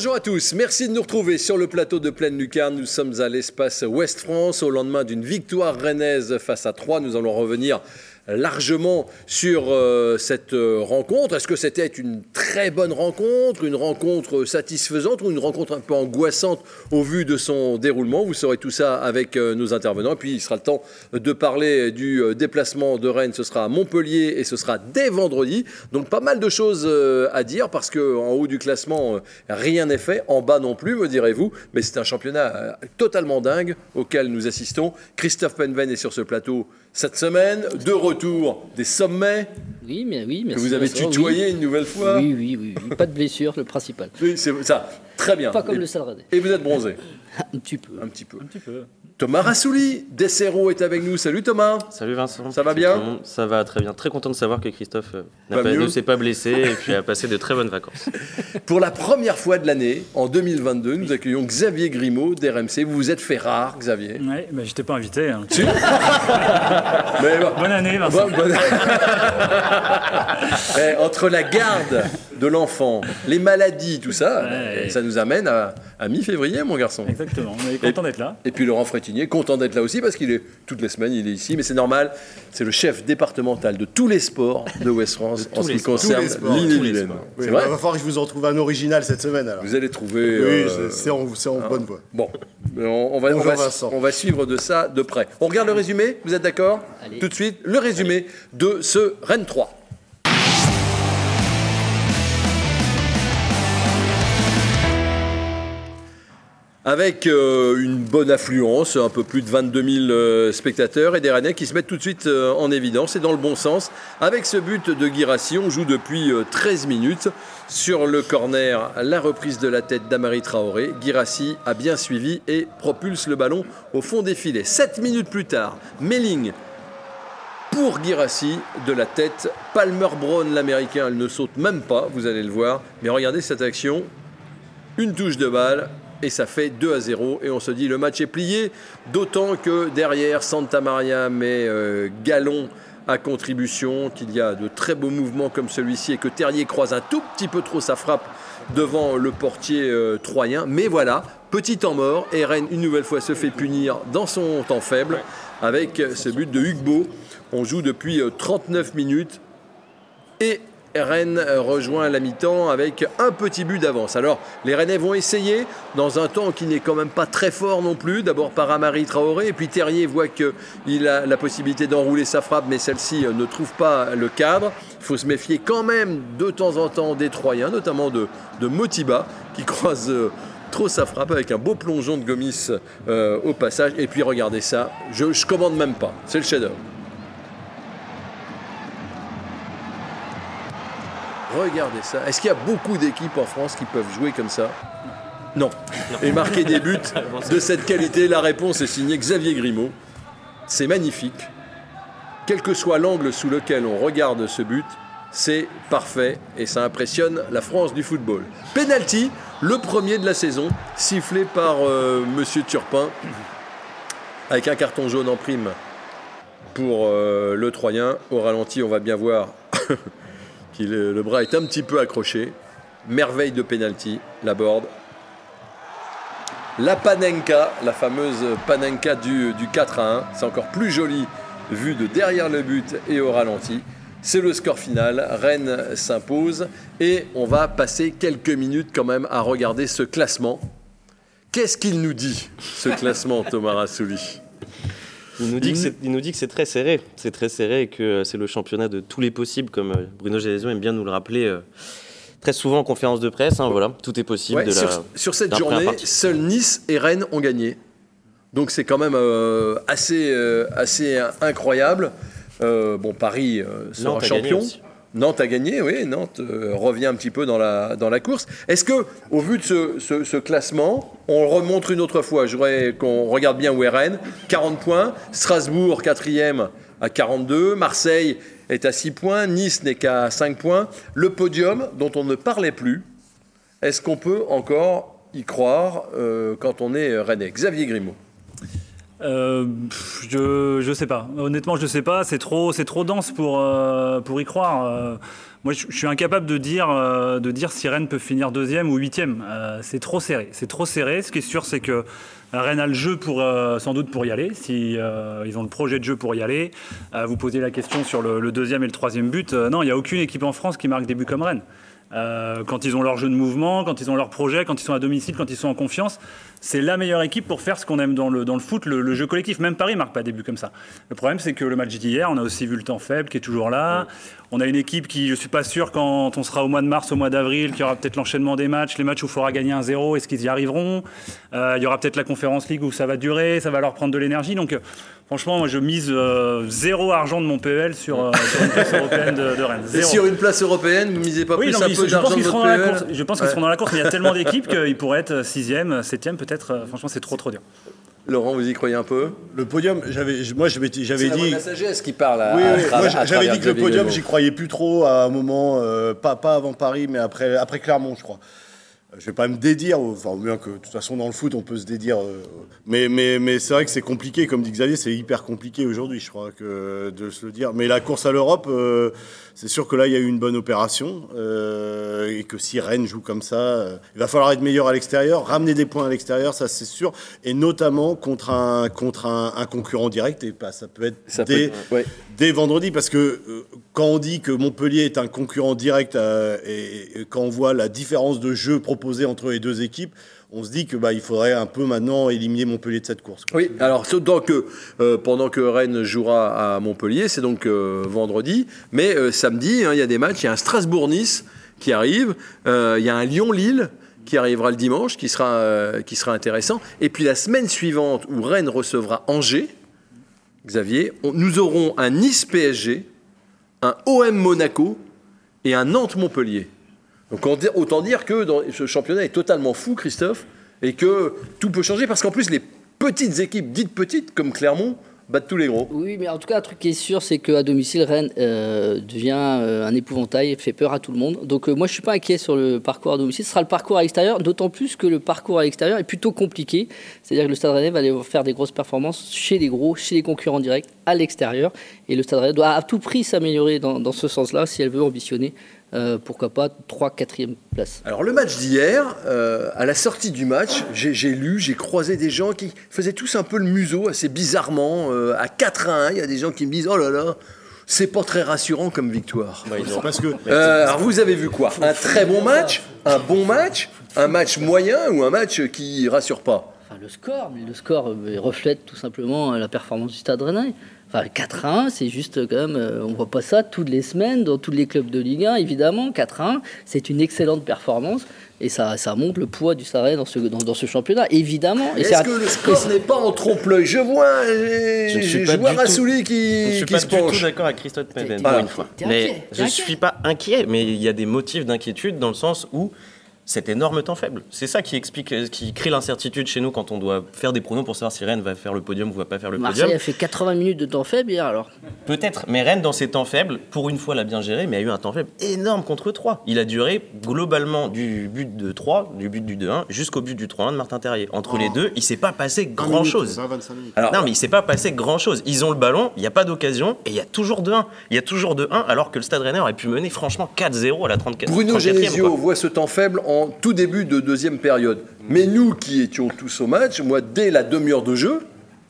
Bonjour à tous, merci de nous retrouver sur le plateau de Pleine Lucarne. Nous sommes à l'espace Ouest France au lendemain d'une victoire rennaise face à Troyes. Nous allons revenir largement sur euh, cette euh, rencontre. Est-ce que c'était une très bonne rencontre, une rencontre satisfaisante ou une rencontre un peu angoissante au vu de son déroulement? Vous saurez tout ça avec euh, nos intervenants. Puis il sera le temps de parler du déplacement de Rennes. Ce sera à Montpellier et ce sera dès vendredi. Donc pas mal de choses à dire parce qu'en haut du classement, rien n'est fait. En bas non plus, me direz-vous. Mais c'est un championnat totalement dingue auquel nous assistons. Christophe Penven est sur ce plateau cette semaine. De retour des sommets. Oui, mais oui, merci. Que vous avez tutoyé une nouvelle fois. Oui, oui, oui, Pas de blessure, le principal. Oui, c'est ça. Très bien. Pas comme le salradé. Et vous êtes bronzé Un petit peu. Un petit peu. Un petit peu. Thomas Rassouli, Dessero est avec nous. Salut Thomas. Salut Vincent. Ça va bien Ça va très bien. Très content de savoir que Christophe euh, ne s'est pas blessé et puis a passé de très bonnes vacances. Pour la première fois de l'année, en 2022, nous accueillons Xavier Grimaud d'RMC. Vous vous êtes fait rare, Xavier. Oui, mais j'étais pas invité. Hein. bonne année, Vincent. Eh, entre la garde de l'enfant, les maladies, tout ça, ça nous amène à, mi-février, mon garçon. Exactement. On est content d'être là. Et puis Laurent Content d'être là aussi parce qu'il est toutes les semaines, il est ici, mais c'est normal. C'est le chef départemental de tous les sports de West France en ce qui concerne l'île C'est vrai. Il va falloir que je vous en trouve un original cette semaine. Alors. Vous allez trouver. Oui, euh, c'est en, en bonne voie. Bon, on, va, on, va, suivre de ça de près. On regarde le résumé. Vous êtes d'accord Tout de suite, le résumé de ce Rennes 3. Avec euh, une bonne affluence, un peu plus de 22 000 euh, spectateurs et des Rennais qui se mettent tout de suite euh, en évidence et dans le bon sens. Avec ce but de Girassi, on joue depuis 13 minutes. Sur le corner, la reprise de la tête d'Amari Traoré. Girassi a bien suivi et propulse le ballon au fond des filets. 7 minutes plus tard, Melling pour Girassi de la tête. Palmer Brown, l'américain, elle ne saute même pas, vous allez le voir. Mais regardez cette action. Une touche de balle, et ça fait 2 à 0 et on se dit le match est plié, d'autant que derrière Santa Maria met euh, Galon à contribution, qu'il y a de très beaux mouvements comme celui-ci et que Terrier croise un tout petit peu trop sa frappe devant le portier euh, troyen. Mais voilà, petit temps mort et Rennes une nouvelle fois se fait punir dans son temps faible avec ce but de Hugo. On joue depuis 39 euh, minutes et Rennes rejoint la mi-temps avec un petit but d'avance. Alors, les Rennais vont essayer dans un temps qui n'est quand même pas très fort non plus. D'abord par Amari Traoré, et puis Terrier voit qu'il a la possibilité d'enrouler sa frappe, mais celle-ci ne trouve pas le cadre. Il faut se méfier quand même de temps en temps des Troyens, notamment de, Motiba, qui croise euh, trop sa frappe avec un beau plongeon de Gomis euh, au passage. Et puis regardez ça, je, ne commande même pas, c'est le chef Regardez ça. Est-ce qu'il y a beaucoup d'équipes en France qui peuvent jouer comme ça? Non. Et marquer des buts de cette qualité, la réponse est signée Xavier Grimaud. C'est magnifique. Quel que soit l'angle sous lequel on regarde ce but, c'est parfait et ça impressionne la France du football. Penalty, le premier de la saison, sifflé par euh, Monsieur Turpin, avec un carton jaune en prime pour euh, le Troyen. Au ralenti, on va bien voir le bras est un petit peu accroché. Merveille de penalty, la board. La Panenka, la fameuse Panenka du, du 4 à 1. C'est encore plus joli vu de derrière le but et au ralenti. C'est le score final. Rennes s'impose. Et on va passer quelques minutes quand même à regarder ce classement. Qu'est-ce qu'il nous dit, ce classement, Thomas Rassouli il nous dit que c'est très serré. C'est très serré et que euh, c'est le championnat de tous les possibles, comme euh, Bruno Genesio aime bien nous le rappeler euh, très souvent en conférence de presse. Hein, voilà, tout est possible. de sur, sur, cette journée, seuls Nice et Rennes ont gagné. Donc c'est quand même assez, assez incroyable. bon, Paris sera champion. Nantes a gagné, oui, Nantes euh, revient un petit peu dans la, course. Est-ce que, au vu de ce, classement, on remontre une autre fois? Je voudrais qu'on regarde bien où est Rennes, 40 points, Strasbourg, quatrième, à 42, Marseille est à 6 points, Nice n'est qu'à 5 points. Le podium, dont on ne parlait plus, est-ce qu'on peut encore y croire euh, quand on est Rennais? Xavier Grimaud Euh, je je sais pas. Honnêtement, je sais pas. C'est trop c'est trop dense pour euh, pour y croire. Euh, moi, je, suis incapable de dire de dire si Rennes peut finir deuxième ou huitième. C'est trop serré. C'est trop serré. Ce qui est sûr, c'est que Rennes a le jeu pour sans doute pour y aller. Si ils ont le projet de jeu pour y aller. Vous posez la question sur le, deuxième et le troisième but. Non, il y a aucune équipe en France qui marque des buts comme Rennes. Euh, quand ils ont leur jeu de mouvement, quand ils ont leur projet, quand ils sont à domicile, quand ils sont en confiance, c'est la meilleure équipe pour faire ce qu'on aime dans le, dans le foot, le, le jeu collectif. Même Paris marque pas des buts comme ça. Le problème, c'est que le match d'hier, on a aussi vu le temps faible qui est toujours là. On a une équipe qui, je suis pas sûr, quand on sera au mois de mars, au mois d'avril, qu'il y aura peut-être l'enchaînement des matchs, les matchs où il faudra gagner un zéro, est-ce qu'ils y arriveront? Euh, Il y aura peut-être la Conférence League où ça va durer, ça va leur prendre de l'énergie. Donc, euh, franchement, moi, je mise euh, zéro argent de mon PEL sur, euh, sur une place européenne de, de Rennes. Et Zéro. sur une place européenne, vous misez pas Oui, plus non, un peu je pense d'argent qu'ils de seront votre dans la PEL course. Je pense qu'ils Ouais. seront dans la course, mais il y a tellement d'équipes qu'ils pourraient être sixième, septième, peut-être. Euh, Franchement, c'est trop, trop dur. Laurent, vous y croyez un peu? Le podium, j'avais, moi j'avais j'avais C'est la dit. sagesse qui parle à, Oui, oui, moi j'avais dit que le podium, j'y croyais plus trop à un moment, euh, pas, pas avant Paris, mais après, après Clermont, je crois. Je vais pas me dédire, enfin, bien que de toute façon dans le foot on peut se dédire, euh, mais, mais, mais c'est vrai que c'est compliqué, comme dit Xavier, c'est hyper compliqué aujourd'hui, je crois, que de se le dire. Mais la course à l'Europe, euh, c'est sûr que là il y a eu une bonne opération, euh, et que si Rennes joue comme ça, euh, il va falloir être meilleur à l'extérieur, ramener des points à l'extérieur, ça c'est sûr, et notamment contre un, contre un, un concurrent direct, et pas, ça peut être Ça peut dès, être- ouais. dès vendredi, parce que euh, quand on dit que Montpellier est un concurrent direct et, et quand on voit la différence de jeu proposée entre les deux équipes, on se dit que bah, il faudrait un peu maintenant éliminer Montpellier de cette course. Oui, alors euh, pendant que Rennes jouera à Montpellier, c'est donc euh, vendredi, mais euh, samedi, hein, il y a des matchs, il y a un Strasbourg-Nice qui arrive, il y a un Lyon-Lille qui arrivera le dimanche, qui sera, intéressant, et puis la semaine suivante où Rennes recevra Angers, Xavier, nous aurons un Nice-PSG, un OM Monaco et un Nantes-Montpellier. Donc autant dire que ce championnat est totalement fou, Christophe, et que tout peut changer, parce qu'en plus les petites équipes, dites petites, comme Clermont, battent tous les gros. Oui, mais en tout cas, un truc qui est sûr, c'est qu'à domicile, Rennes euh, devient euh, un épouvantail, fait peur à tout le monde. Donc, euh, moi, je suis pas inquiet sur le parcours à domicile. Ce sera le parcours à l'extérieur, d'autant plus que le parcours à l'extérieur est plutôt compliqué. C'est-à-dire que le Stade Rennais va aller faire des grosses performances chez les gros, chez les concurrents directs, à l'extérieur. Et le Stade Rennais doit à tout prix s'améliorer dans ce sens-là si elle veut ambitionner, euh, pourquoi pas, 3 4 place. Alors le match d'hier, euh, à la sortie du match, j'ai lu, j'ai croisé des gens qui faisaient tous un peu le museau, assez bizarrement, euh, à 4 à 1, il y a des gens qui me disent, oh là là, c'est pas très rassurant comme victoire. Bah, ils ont- Parce que Euh, alors vous avez vu quoi? Un très bon match Un bon match Un match moyen ou un match qui rassure pas? Enfin, le score, mais le score reflète tout simplement la performance du Stade Rennais. Enfin, 4 à 1, c'est juste quand même, euh, on voit pas ça toutes les semaines dans tous les clubs de Ligue 1, évidemment. 4 à 1, c'est une excellente performance et ça, ça montre le poids du Rennais dans ce, dans, dans ce championnat, évidemment. Est-ce que le score n'est pas en trompe-l'œil? Je vois, Je ne suis je vois Rassouli Je ne qui, suis qui pas se du tout d'accord avec Christophe fois. t'es Mais inquiet, je inquiet. suis pas inquiet, mais il y a des motifs d'inquiétude dans le sens où cet énorme temps faible. C'est ça qui explique, euh, qui crée l'incertitude chez nous quand on doit faire des pronos pour savoir si Rennes va faire le podium ou va pas faire le Marseille podium. a fait 80 minutes de temps faible hier alors. Peut-être, mais Rennes dans ses temps faibles, pour une fois l'a bien géré, mais a eu un temps faible énorme contre 3. Il a duré globalement du but de 3, du but du 2-1, jusqu'au but du 3-1 de Martin Terrier. Entre les deux, il s'est pas passé grand chose. 25 minutes. Alors, Non, mais il s'est pas passé grand chose. Ils ont le ballon, il n'y a pas d'occasion, et il y a toujours 2-1. Il y a toujours 2-1, alors que le Stade Rennais aurait pu mener franchement 4-0 à la 34 Bruno 34e, Genesio voit ce temps faible en tout début de deuxième période. Mais nous qui étions tous au match, moi dès la demi-heure de jeu,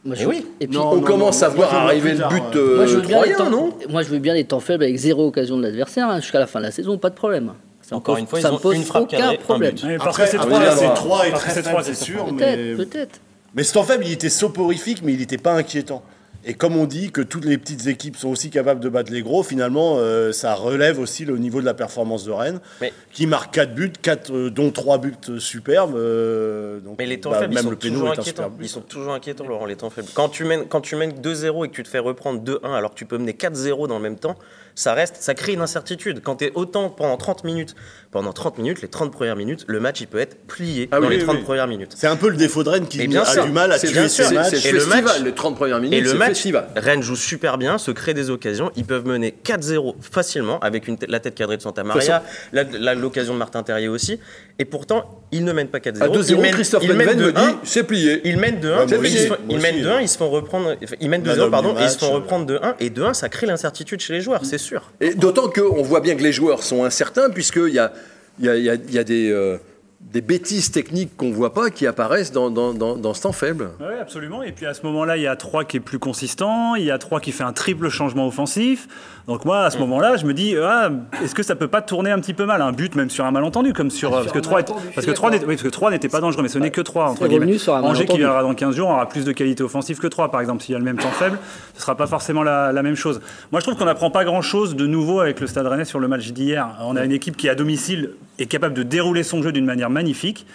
Moi, Eh oui. Et puis, Non, on non, commence non, à voir arriver le but euh, moi, je veux bien les troyen, temps, non? Moi, je veux bien les temps faibles avec zéro occasion de l'adversaire hein, jusqu'à la fin de la saison, pas de problème. Ça Encore pose- une fois, ça ils me pose une frappe aucun cadrée, un problème. parce Après, que c'est après, trois, là, c'est c'est- 3 et c'est sûr, Peut-être, mais... peut-être. Mais ce temps faible, il était soporifique, mais il n'était pas inquiétant. Et comme on dit que toutes les petites équipes sont aussi capables de battre les gros, finalement, euh, ça relève aussi le niveau de la performance de Rennes, Mais- qui marque 4 buts, euh, dont 3 buts superbes. euh, donc, Mais les temps bah, faibles, ils même sont le toujours est inquiétants. Ils sont toujours inquiétants, Laurent, les temps faibles. Quand tu mènes, quand tu mènes 2-0 et que tu te fais reprendre 2-1 alors que tu peux mener 4-0 dans le même temps, ça reste, ça crée une incertitude. Quand tu es autant pendant 30 minutes, pendant 30 minutes, les 30 premières minutes, le match il peut être plié Ah dans oui, les oui, 30 oui. premières minutes. C'est un peu le défout de Rennes qui bien a sûr, du mal à tuer matchs. le Et le festival, match- les 30 premières minutes. Et le c'est match, festival. Rennes joue super bien, se crée des occasions. Ils peuvent mener 4-0 facilement avec une la tête cadrée de Santa Maria, l'occasion de Martin Terrier aussi. Et pourtant, ils ne mènent pas 4-0. À 2-0, Ils mènent- Christophe mènent Penven me 2-1. dit c'est plié. Ils mènent 2-1, Ouais, moi ils, mènent 2-1, euh. ils se font reprendre, ils mènent Man 2-0 of pardon, et ils se font reprendre 2-1 et 2-1 ça crée l'incertitude chez les joueurs, c'est sûr. Et d'autant qu'on voit bien que les joueurs sont incertains, puisqu'il y a, il y a, il y a- il y a des, euh, des bêtises techniques qu'on ne voit pas qui apparaissent dans, dans, dans, dans ce temps faible. Oui, absolument. Et puis à ce moment-là, il y a 3 qui est plus consistant, il y a 3 qui fait un triple changement offensif. Donc moi, à ce moment-là, je me dis, ah, est-ce que ça peut pas tourner un petit peu mal? Un but, même sur un malentendu, comme sur. Parce, que un 3 malentendu, je parce, que 3 d'accord. n'était oui, parce que 3 n'était pas dangereux, mais ce n'est que 3. Entre guillemets. sur un Angers qui viendra dans 15 jours aura plus de qualité offensive que 3, par exemple. S'il y a le même temps faible, ce ne sera pas forcément la, la même chose. Moi, je trouve qu'on n'apprend pas grand-chose de nouveau avec le Stade Rennais sur le match d'hier. On a une équipe qui, à domicile, est capable de dérouler son jeu d'une manière magnifique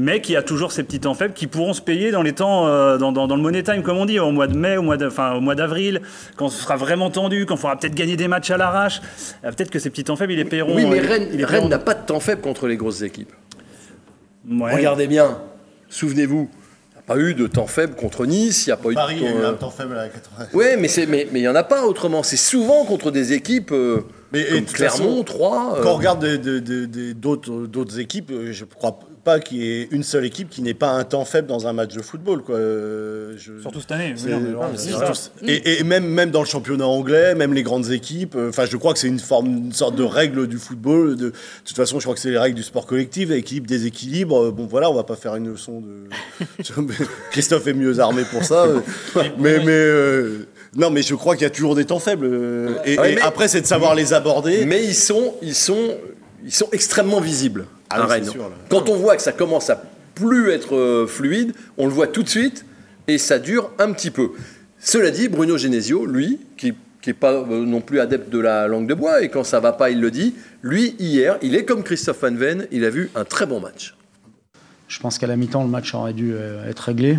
mais qui a toujours ces petits temps faibles qui pourront se payer dans les temps, euh, dans, dans- dans le money time, comme on dit, au mois de mai, au mois de- enfin, au mois d'avril, quand ce sera vraiment tendu, quand il faudra peut-être gagner des matchs à l'arrache. Euh, Peut-être que ces petits temps faibles, ils les payeront. Oui, mais euh, Rennes, paieront. n'a pas de temps faible contre les grosses équipes. Ouais. Regardez bien, souvenez-vous, il n'y a pas eu de temps faible contre Nice, il n'y a pas eu Paris, de il y a eu temps... un temps faible à la 80. Oui, mais c'est- mais mais il n'y en a pas autrement. C'est souvent contre des équipes euh, Mais- comme Clermont, façon, 3. Quand on regarde d'autres d'autres équipes, euh, je ne crois pas qu'il y ait une seule équipe qui n'ait pas un temps faible dans un match de football. Quoi. Euh, je- Surtout cette année. oui, non, ça. et, et même, même dans le championnat anglais, même les grandes équipes, euh, enfin, je crois que c'est une forme, une sorte de règle du football. De, de toute façon, je crois que c'est les règles du sport collectif, équilibre, déséquilibre. Euh, Bon, voilà, on va pas faire une leçon de. Christophe est mieux armé pour ça. euh, mais, mais euh, non, mais je crois qu'il y a toujours des temps faibles. euh, et, Ouais, et mais- après, c'est de savoir les aborder. Mais ils sont, ils sont, ils sont extrêmement visibles Ah à c'est Rennes. sûr. Quand on voit que ça commence à plus être euh, fluide, on le voit tout de suite et ça dure un petit peu. Cela dit, Bruno Genesio, lui, qui qui n'est pas euh, non plus adepte de la langue de bois, et quand ça va pas, il le dit, lui, hier, il est comme Christophe Van Ven, il a vu un très bon match. Je pense qu'à la mi-temps, le match aurait dû être réglé.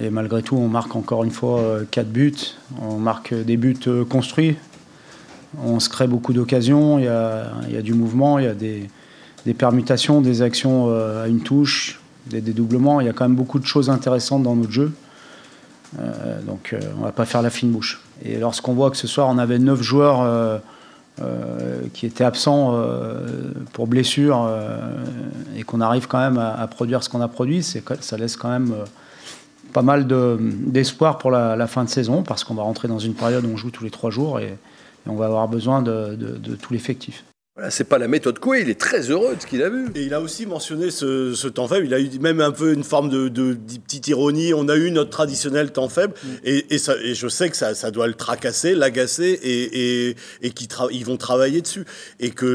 Et malgré tout, on marque encore une fois 4 buts. On marque des buts euh, construits. On se crée beaucoup d'occasions. Il y a, du mouvement, il y a des, permutations, des actions euh, à une touche, des dédoublements. Il y a quand même beaucoup de choses intéressantes dans notre jeu. Euh, donc euh, on ne va pas faire la fine bouche. Et lorsqu'on voit que ce soir, on avait 9 joueurs euh, euh, qui étaient absents euh, pour blessure euh, et qu'on arrive quand même à, produire ce qu'on a produit, ça laisse quand même euh, pas mal de- d'espoir pour la, fin de saison parce qu'on va rentrer dans une période où on joue tous les trois jours et, on va avoir besoin de tout l'effectif. Voilà, c'est pas la méthode Coué, il est très heureux de ce qu'il a vu. Et il a aussi mentionné ce, ce temps faible. Il a eu même un peu une forme de, de- de petite ironie. On a eu notre traditionnel temps faible. Et, et ça, et je sais que ça, ça doit le tracasser, l'agacer, et, et, et qu'ils ils vont travailler dessus. Et que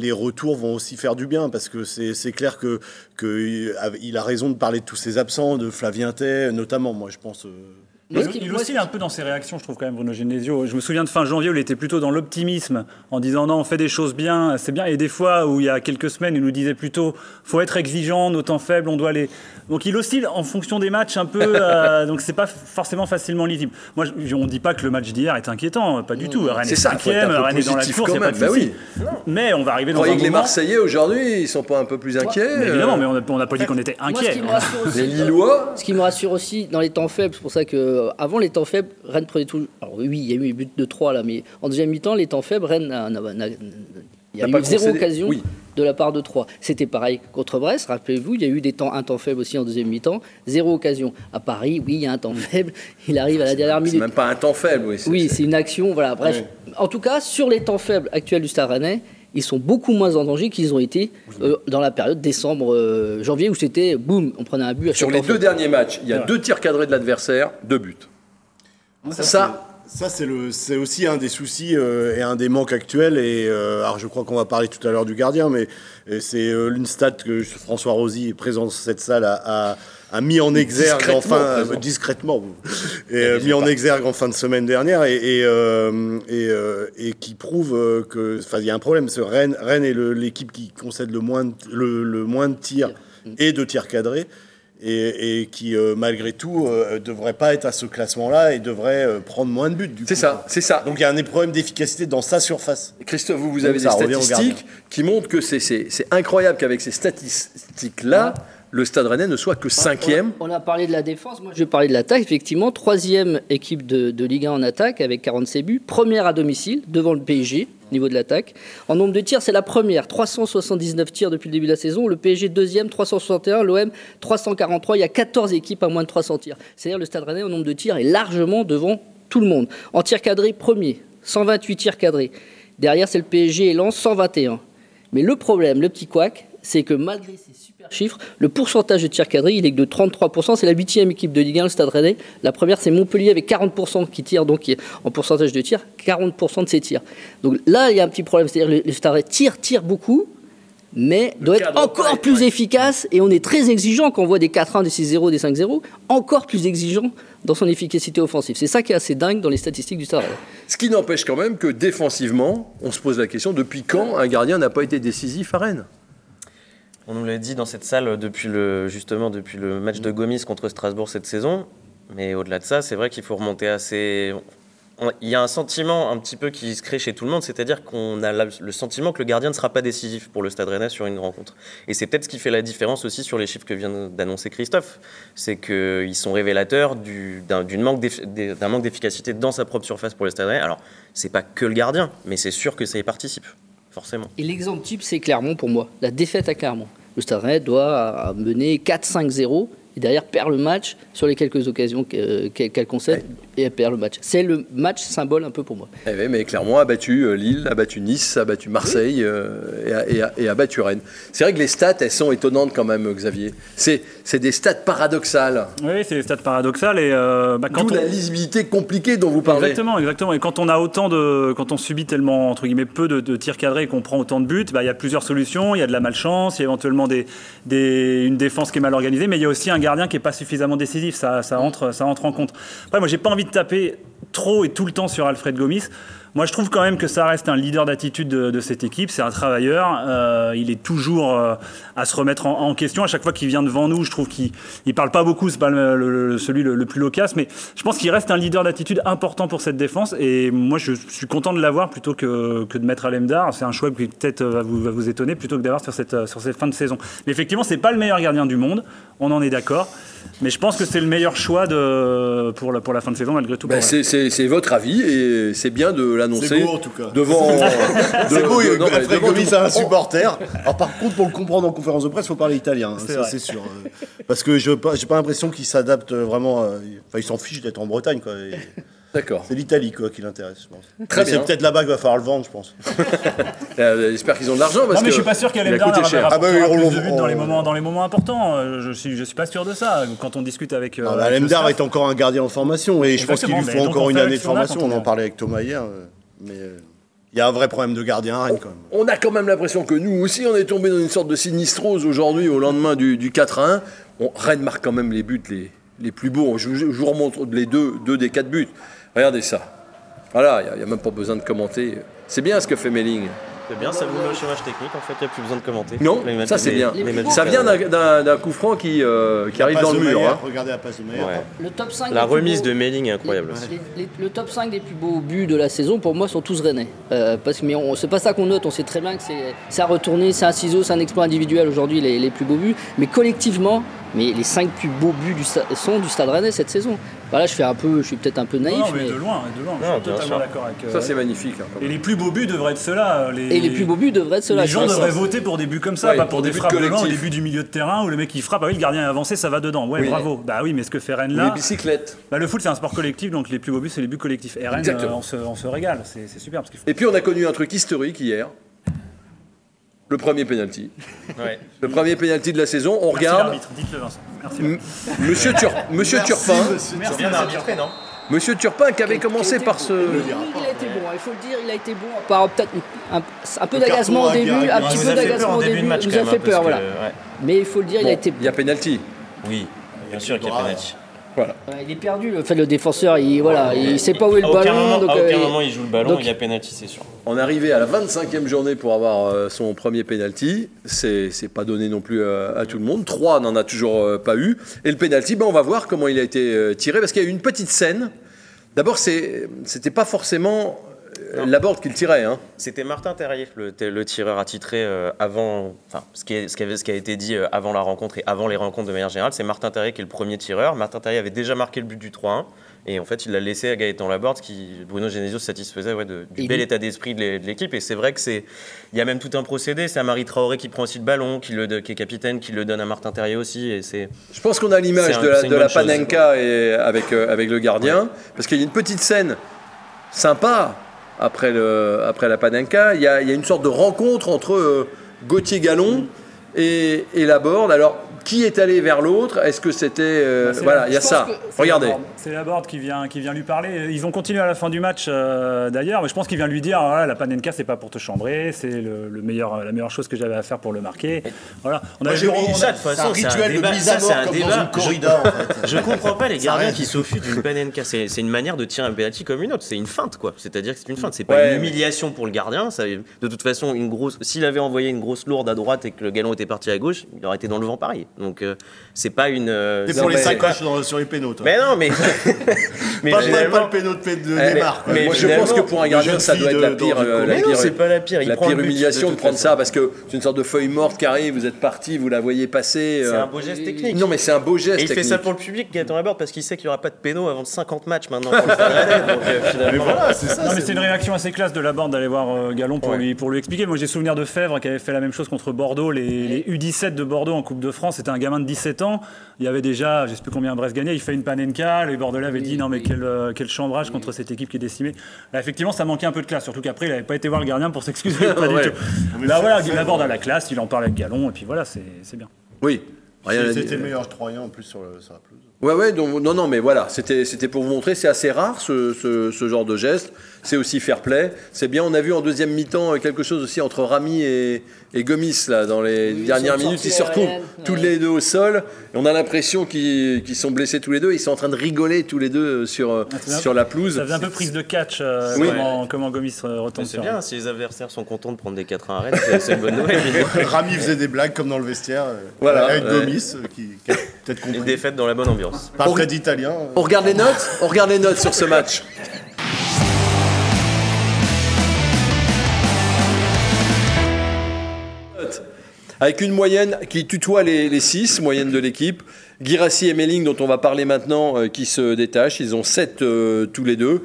les retours vont aussi faire du bien. Parce que c'est c'est clair que, que il a raison de parler de tous ces absents, de Flavien Tay, notamment, moi, je pense. euh, Moi, Il, oscille un peu dans ses réactions, je trouve quand même, Bruno Genesio. Je me souviens de fin janvier où il était plutôt dans l'optimisme, en disant non, on fait des choses bien, c'est bien. Et des fois, où il y a quelques semaines, il nous disait plutôt faut être exigeant, nos temps faibles, on doit les. Donc il oscille en fonction des matchs un peu, euh, donc c'est pas forcément facilement lisible. Moi, je- on ne dit pas que le match d'hier est inquiétant, pas du tout. Rennes C'est est cinquième, un Rennes est dans la course, pas de bah oui. Mais on va arriver Vous dans un croyez que les Marseillais aujourd'hui, ils sont pas un peu plus inquiets Mais euh, évidemment, mais on n'a pas dit qu'on était Moi, ce qui me rassure aussi, Les Lillois Ce qui me rassure aussi dans les temps faibles, c'est pour ça que euh, avant les temps faibles, Rennes prenait tout. Alors oui, il y a eu les buts de 3 là, mais en deuxième mi-temps, les temps faibles, Rennes il y a pas eu zéro occasion Oui. de la part de 3. C'était pareil contre Brest, rappelez-vous, il y a eu des temps, un temps faible aussi en deuxième mi-temps, zéro occasion. À Paris, oui, il y a un temps faible, il arrive à la dernière C'est minute. même pas un temps faible, oui. Oui, c'est une action, voilà, bref. En tout cas, sur les temps faibles actuels du Stade Rennais, ils sont beaucoup moins en danger qu'ils ont été euh, dans la période décembre-janvier où c'était boum, on prenait un but à Sur les deux derniers matchs, il y a deux tirs cadrés de l'adversaire, deux buts. Ça, Ça, c'est- ça c'est le, c'est aussi un des soucis euh, et un des manques actuels. Et euh, alors, je crois qu'on va parler tout à l'heure du gardien, mais euh, c'est euh, une stat que François Rosy, présent dans cette salle, a- a mis en exergue Discrètement enfin euh, discrètement, et euh, mis en exergue en fin de semaine dernière, et, et, euh, et, et qui prouve que, enfin, il y a un problème. Ce Rennes, Rennes est l'équipe qui concède le moins, de, le, le moins de tirs et de tirs cadrés et, et qui, euh, malgré tout, euh, devrait pas être à ce classement-là et devrait euh, prendre moins de buts. c'est ça, c'est ça. Donc il y a un des problèmes d'efficacité dans sa surface. Christophe, vous, vous Donc avez des revient au statistiques qui montrent que c'est- c'est c'est incroyable qu'avec ces statistiques-là, le Stade Rennais ne soit que cinquième. On a parlé de la défense, moi je vais parler de l'attaque. Effectivement, troisième équipe de, de Ligue 1 en attaque avec 46 buts. Première à domicile, devant le PSG, au niveau de l'attaque. En nombre de tirs, c'est la première. 379 tirs depuis le début de la saison. Le PSG deuxième, 361. L'OM, 343. Il y a 14 équipes à moins de 300 tirs. C'est-à-dire le Stade Rennais, en nombre de tirs, est largement devant tout le monde. En tir cadré, premier. 128 tirs cadrés. Derrière, c'est le PSG et Lens, 121. Mais le problème, le petit couac, c'est que malgré ces super chiffres, le pourcentage de tirs cadrés, il est que de 33%. C'est la huitième équipe de Ligue 1, le Stade Rennais. La première, c'est Montpellier avec 40% qui tire, donc qui est en pourcentage de tirs, 40% de ses tirs. Donc là, il y a un petit problème. C'est-à-dire que le Stade Rennais tire, tire beaucoup, mais doit être encore plus efficace. Et on est très exigeant quand on voit des 4-1, des 6-0, des 5-0, encore plus exigeant dans son efficacité offensive. C'est ça qui est assez dingue dans les statistiques du Stade Rennais. Ce qui n'empêche quand même que défensivement, on se pose la question depuis quand un gardien n'a pas été décisif à Rennes? On nous l'a dit dans cette salle depuis le, justement depuis le match de Gomis contre Strasbourg cette saison. Mais au-delà de ça, c'est vrai qu'il faut remonter assez. Il y a un sentiment un petit peu qui se crée chez tout le monde, c'est-à-dire qu'on a le sentiment que le gardien ne sera pas décisif pour le Stade Rennais sur une rencontre. Et c'est peut-être ce qui fait la différence aussi sur les chiffres que vient d'annoncer Christophe. C'est qu'ils sont révélateurs d'un manque d'efficacité dans sa propre surface pour le Stade Rennais. Alors, c'est pas que le gardien, mais c'est sûr que ça y participe, forcément. Et l'exemple type, c'est Clermont pour moi. La défaite à Clermont. Le Stade Rennais doit mener 4-5-0 et derrière perd le match sur les quelques occasions que- qu'elle qu'elle concède et elle perd le match. C'est le match symbole un peu pour moi. Eh oui, mais Clermont a battu euh, Lille, a battu Nice, a battu Marseille euh, et, a, et a- et a battu Rennes. C'est vrai que les stats, elles sont étonnantes quand même, Xavier. C'est c'est des stats paradoxales. Oui, c'est des stats paradoxales. Et euh, bah, quand D'où on... la lisibilité compliquée dont vous parlez. Exactement, exactement. Et quand on a autant de, quand on subit tellement entre guillemets peu de, de tirs cadrés et qu'on prend autant de buts, bah, il y a plusieurs solutions. Il y a de la malchance, il y a éventuellement des, des- une défense qui est mal organisée, mais il y a aussi un gardien qui est pas suffisamment décisif. Ça, ça entre, ça entre en compte. Après, moi, j'ai pas envie de taper trop et tout le temps sur Alfred Gomis. Moi, je trouve quand même que ça reste un leader d'attitude de, cette équipe. C'est un travailleur. Euh, il est toujours euh, à se remettre en, question. À chaque fois qu'il vient devant nous, je trouve qu'il il parle pas beaucoup. C'est pas celui le, plus loquace, mais je pense qu'il reste un leader d'attitude important pour cette défense. Et moi, je suis content de l'avoir plutôt que, de mettre Alemdar. C'est un choix qui peut-être va vous, étonner plutôt que d'avoir sur cette, sur cette fin de saison. Mais effectivement, c'est pas le meilleur gardien du monde. On en est d'accord. Mais je pense que c'est le meilleur choix de, pour, la, pour la fin de saison malgré tout. Ben, pour c'est- c'est c'est votre avis et c'est bien de l'annoncer. C'est beau en tout cas. Devant. C'est beau, de- non, devant tout- un supporter. Alors par contre, pour le comprendre en conférence de presse, il faut parler italien, hein, C'est ça vrai. c'est sûr. euh, Parce que je n'ai pas l'impression qu'il s'adapte vraiment. euh, Enfin, il s'en fiche d'être en Bretagne. quoi. Et D'accord. C'est l'Italie quoi, qui l'intéresse, je pense. Très Mais bien. C'est peut-être là-bas qu'il va falloir le vendre, je pense. Euh, J'espère qu'ils ont de l'argent parce Non mais que je suis pas sûr il a qu'Alemdar coûté cher. Ah bah oui, on de buts dans les moments dans les moments importants. Euh, Je suis je suis pas sûr de ça. Quand on discute avec. euh, Non, mais avec le Alemdar staff. est encore un gardien en formation et je pense qu'il Exactement, lui mais faut donc encore une fait année avec de ce qu'on a formation. quand On on en est- parlait avec Thomas hier. euh, Mais euh, il y a un vrai problème de gardien à Rennes quand même. On a quand même l'impression que nous aussi, on est tombé dans une sorte de sinistrose aujourd'hui, au lendemain du, du 4-1. On, Rennes marque quand même les buts les, les plus beaux. Je, vous- je vous remontre les deux, deux des quatre buts. Regardez ça. Voilà, il n'y a, même pas besoin de commenter. C'est bien ce que fait Melling. C'est bien, ça vous met au chômage technique, en fait, il n'y a plus besoin de commenter. Non, Les ça c'est bien. les Ça vient d'un- coup franc qui, euh, qui arrive dans le mur. Hein. Regardez la passe de Maillère. Ouais. Le top 5 La remise beaux- de Melling est incroyable aussi. Les- les- le top 5 des plus beaux buts de la saison, pour moi, sont tous rennais. Euh, parce que mais on- c'est pas ça qu'on note. On sait très bien que c'est c'est à retourner, c'est un ciseau, c'est un exploit individuel aujourd'hui, les, les plus beaux buts. Mais collectivement, mais les 5 plus beaux buts du sont du Stade Rennais cette saison. Voilà, je fais un peu, je suis peut-être un peu naïf, Non, mais mais- de loin, de loin. Je suis totalement d'accord avec. euh, Ça c'est magnifique. hein, Et les plus beaux buts devraient être ceux-là. Les... et les plus beaux buts devraient être ceux-là. Les gens devraient voter pour des buts comme ça, Ouais, pas pour pour des des frappes de loin, des buts du milieu de terrain où le mec il frappe, ah oui, le gardien est avancé, ça va dedans. Ouais, Oui. bravo. Bah oui, mais ce que fait Rennes Les là. bicyclettes. Bah, le foot c'est un sport collectif, donc les plus beaux buts c'est les buts collectifs. Et Rennes, euh, on, se, on se régale, c'est super. Parce qu'il faut... Et puis on a connu un truc historique hier. Le premier penalty. Ouais. Le premier penalty de la saison. On Merci regarde. dites-le Vincent. Merci. M- Monsieur, Tur- Monsieur Turpin. Merci, Bien Vincent. arbitré, non Monsieur Turpin qui avait commencé par ce. Il a été bon, il faut le dire, il a été bon. Par peut-être un, un peu d'agacement au début, un petit peu d'agacement en au début il nous a fait peur, que, voilà. ouais. Mais il faut le dire, il Bon, a été Il y a penalty. Oui, bien sûr qu'il y a penalty. Voilà. Ouais, il est perdu, le, fait, le défenseur, il, voilà, il sait pas où est le aucun ballon. moment, donc, à euh, aucun il- moment il joue le ballon, donc- il y a penalty, c'est sûr. On est arrivé à la 25e journée pour avoir euh, son premier penalty. C'est c'est pas donné non plus euh, à tout le monde. Trois n'en a toujours euh, pas eu. Et le penalty, ben, on va voir comment il a été euh, tiré parce qu'il y a eu une petite scène. D'abord, c'est- c'était pas forcément euh, Laborde qui le tirait. Hein. C'était Martin Terrier, le, le tireur attitré euh, avant, enfin, ce qui, est, ce, qui avait, ce qui a été dit euh, avant la rencontre et avant les rencontres de manière générale, c'est Martin Terrier qui est le premier tireur. Martin Terrier avait déjà marqué le but du 3-1. Et en fait, il l'a laissé à Gaëtan Laborde, qui Bruno Genesio se satisfaisait ouais, de, du Et bel état d'esprit de l'é- de l'équipe. Et c'est vrai que c'est, il y a même tout un procédé. C'est Amari Traoré qui prend aussi le ballon, qui, le, qui est capitaine, qui le donne à Martin Terrier aussi. Et c'est, Je pense qu'on a l'image de la, de la bonne chose. Panenka et avec, euh, avec le gardien, parce qu'il y a une petite scène sympa après, la Panenka. Il y, a, il y a une sorte de rencontre entre euh, Gauthier Gallon et, et Laborde. Alors, qui est allé vers l'autre Est-ce que c'était. euh, Bah, voilà, la- il y a ça. C'est Regardez. C'est Laborde qui vient, qui vient lui parler. Ils ont continué à la fin du match euh, d'ailleurs, mais je pense qu'il vient lui dire voilà, la Panenka, c'est pas pour te chambrer, c'est le, le meilleur, la meilleure chose que j'avais à faire pour le marquer. Voilà. On j'ai vu- a- ça, de toute C'est un façon, c'est un rituel de mise à mort un comme dans débat. une corrida en fait. Je comprends pas les gardiens qui s'offusent d'une panenka. C'est c'est une manière de tirer un penalty comme une autre. C'est une feinte, quoi. C'est-à-dire que c'est une feinte. C'est pas Ouais, une mais- humiliation pour le gardien. Ça, de toute façon, une grosse. S'il avait envoyé une grosse lourde à droite et que le galon était parti à gauche, il aurait été dans le vent pareil. Donc euh, c'est pas une. euh, C'est pour les sacoches sur les pénaux, toi. Mais non, mais. mais pas, pas, finalement- pas le pénau de, de Eh, Neymar. mais Moi, je pense que pour un gardien, ça doit être la pire, euh, la Mais non, pire, c'est pas la pire. Il la prend pire humiliation de, prendre façon. ça parce que c'est une sorte de feuille morte qui arrive, vous êtes parti, vous la voyez passer. C'est euh, un beau geste technique. Non, mais c'est un beau geste. Et il fait ça pour le public, Gaëtan Laborde, parce qu'il sait qu'il n'y aura pas de péno avant 50 matchs maintenant Mais voilà, c'est ça. Non mais c'est- une réaction assez classe de la bande d'aller voir Gallon pour, lui, pour lui expliquer. Moi j'ai souvenir de Fèvre qui avait fait la même chose contre Bordeaux, les U17 de Bordeaux en Coupe de France. C'était un gamin de 17 ans. Il y avait déjà, je sais plus combien Brest gagnait, il fait une panenka. Les Bordelais avaient dit non mais quel, euh, quel chambrage contre cette équipe qui est décimée. Là effectivement ça manquait un peu de classe, surtout qu'après il n'avait pas été voir le gardien pour s'excuser. pas du Ouais. tout. Là voilà, la bande a la classe, il en parle avec Gallon et puis voilà, c'est c'est bien. Oui. À C'était le meilleur Troyen en plus sur, le, sur la pelouse. Ouais, ouais, donc, non, non, mais voilà, c'était, c'était pour vous montrer, c'est assez rare ce, ce, ce genre de geste, c'est aussi fair play, c'est bien, on a vu en deuxième mi-temps euh, quelque chose aussi entre Rami et, et Gomis, là, dans les Oui, dernières ils minutes, ils se retrouvent tous les deux au sol, et on a l'impression qu'ils, sont blessés tous les deux, ils sont en train de rigoler tous les deux sur, euh, un- sur la pelouse. Ça faisait un peu prise de catch, euh, Oui. comment, comment Gomis euh, retombe c'est bien, si les adversaires sont contents de prendre des 4 1 à Rennes, c'est- une bonne nouvelle. Rami faisait des blagues comme dans le vestiaire. euh, Voilà, Avec ouais. Gomis, euh, qui, qui a peut-être Une compris. défaite dans la bonne ambiance. Parle très d'italien. euh. On regarde les notes On regarde les notes sur ce match. Avec une moyenne qui tutoie les 6, moyenne de l'équipe. Girassi et Melling, dont on va parler maintenant, euh, qui se détachent. Ils ont 7 tous les deux.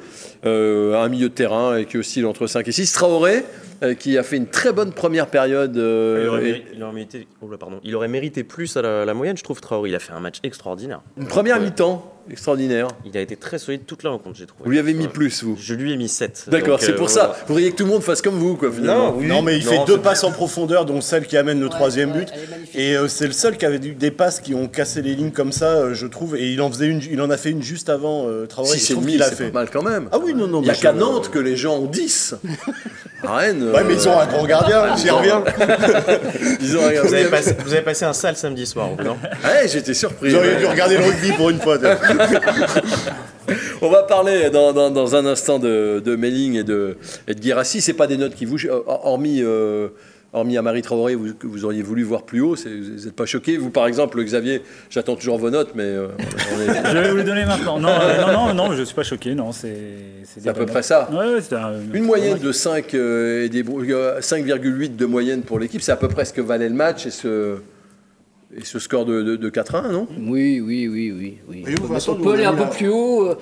Euh, un milieu de terrain euh, qui oscille entre 5 et 6. Traoré, euh, qui a fait une très bonne première période. euh, Il aurait, et- mérité, il aurait mérité- oh là, pardon. Il aurait mérité plus à la, la moyenne, je trouve, Traoré. Il a fait un match extraordinaire. une première mi-temps extraordinaire. Il a été très solide toute la rencontre, j'ai trouvé. Vous lui avez mis Ouais. plus, vous Je lui ai mis 7. D'accord, c'est pour ça. Vous voudriez que tout le monde fasse comme vous, quoi, finalement. Non, oui. Non, mais il Non, fait deux passes en profondeur, dont celle qui amène le Ouais, troisième ouais, but. Et euh, c'est le seul qui avait eu des passes qui ont cassé les lignes comme ça, euh, je trouve. Et il en, faisait une, il en a fait une juste avant euh, Traoré. Si c'est qu'il a c'est fait. pas mal quand même. Ah oui, non, non. Il n'y a qu'à Nantes que les gens ont 10. À Rennes. Ouais, mais ils ont un grand gardien, j'y reviens. Ils ont rien. Vous avez, passé, vous avez passé un sale samedi soir, vous, non? Ouais, j'étais surpris. J'aurais ouais. dû regarder le rugby pour une fois. On va parler dans, dans- dans un instant de, de Melling et de, et de Guirassi. C'est pas des notes qui vous. Hormis. euh, Hormis à Marie Traoré, vous, que vous auriez voulu voir plus haut, vous n'êtes pas choqué. Vous, par exemple, Xavier, j'attends toujours vos notes, mais euh, est- Je vais vous les donner maintenant. Non, euh, non, non, non, je suis pas choqué. Non, c'est. à peu près ça. Ouais, un- Une moyenne de 5 euh, et des brou- euh, 5,8 de moyenne pour l'équipe, c'est à peu près ce que valait le match et ce, et ce score de, de, de 4-1, non? Oui, oui, oui, oui. oui. Et vous, on peut, on aller un peu plus haut. euh,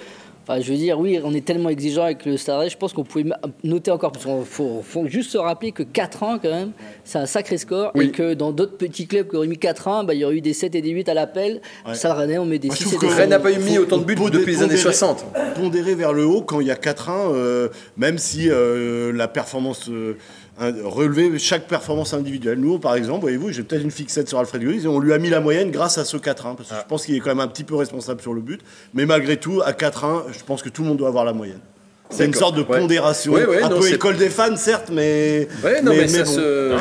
Enfin, je veux dire, oui, on est tellement exigeant avec le Stade je pense qu'on pouvait noter encore. Parce qu'il faut, faut juste se rappeler que 4 ans, quand même, c'est un sacré score. Oui. Et que dans d'autres petits clubs qui auraient mis 4 ans, bah, il y aurait eu des 7 et des 8 à l'appel. Ouais. Stade Rennais, on met des Moi, je 6 et des que- 7. Rennes n'a pas eu mis autant de buts depuis les années pondérer- 60. Pondérer vers le haut quand il y a 4-1, euh, même si euh, la performance euh, relevée, chaque performance individuelle. Nous, par exemple, voyez-vous, j'ai peut-être une fixette sur Alfred Gomis et on lui a mis la moyenne grâce à ce 4-1, parce que je pense qu'il est quand même un petit peu responsable sur le but. Mais malgré tout, à 4-1, je pense que tout le monde doit avoir la moyenne. C'est une sorte de pondération, Ouais, ouais, un non, peu école des fans, certes, mais. Ouais, non, mais, ça bon. se.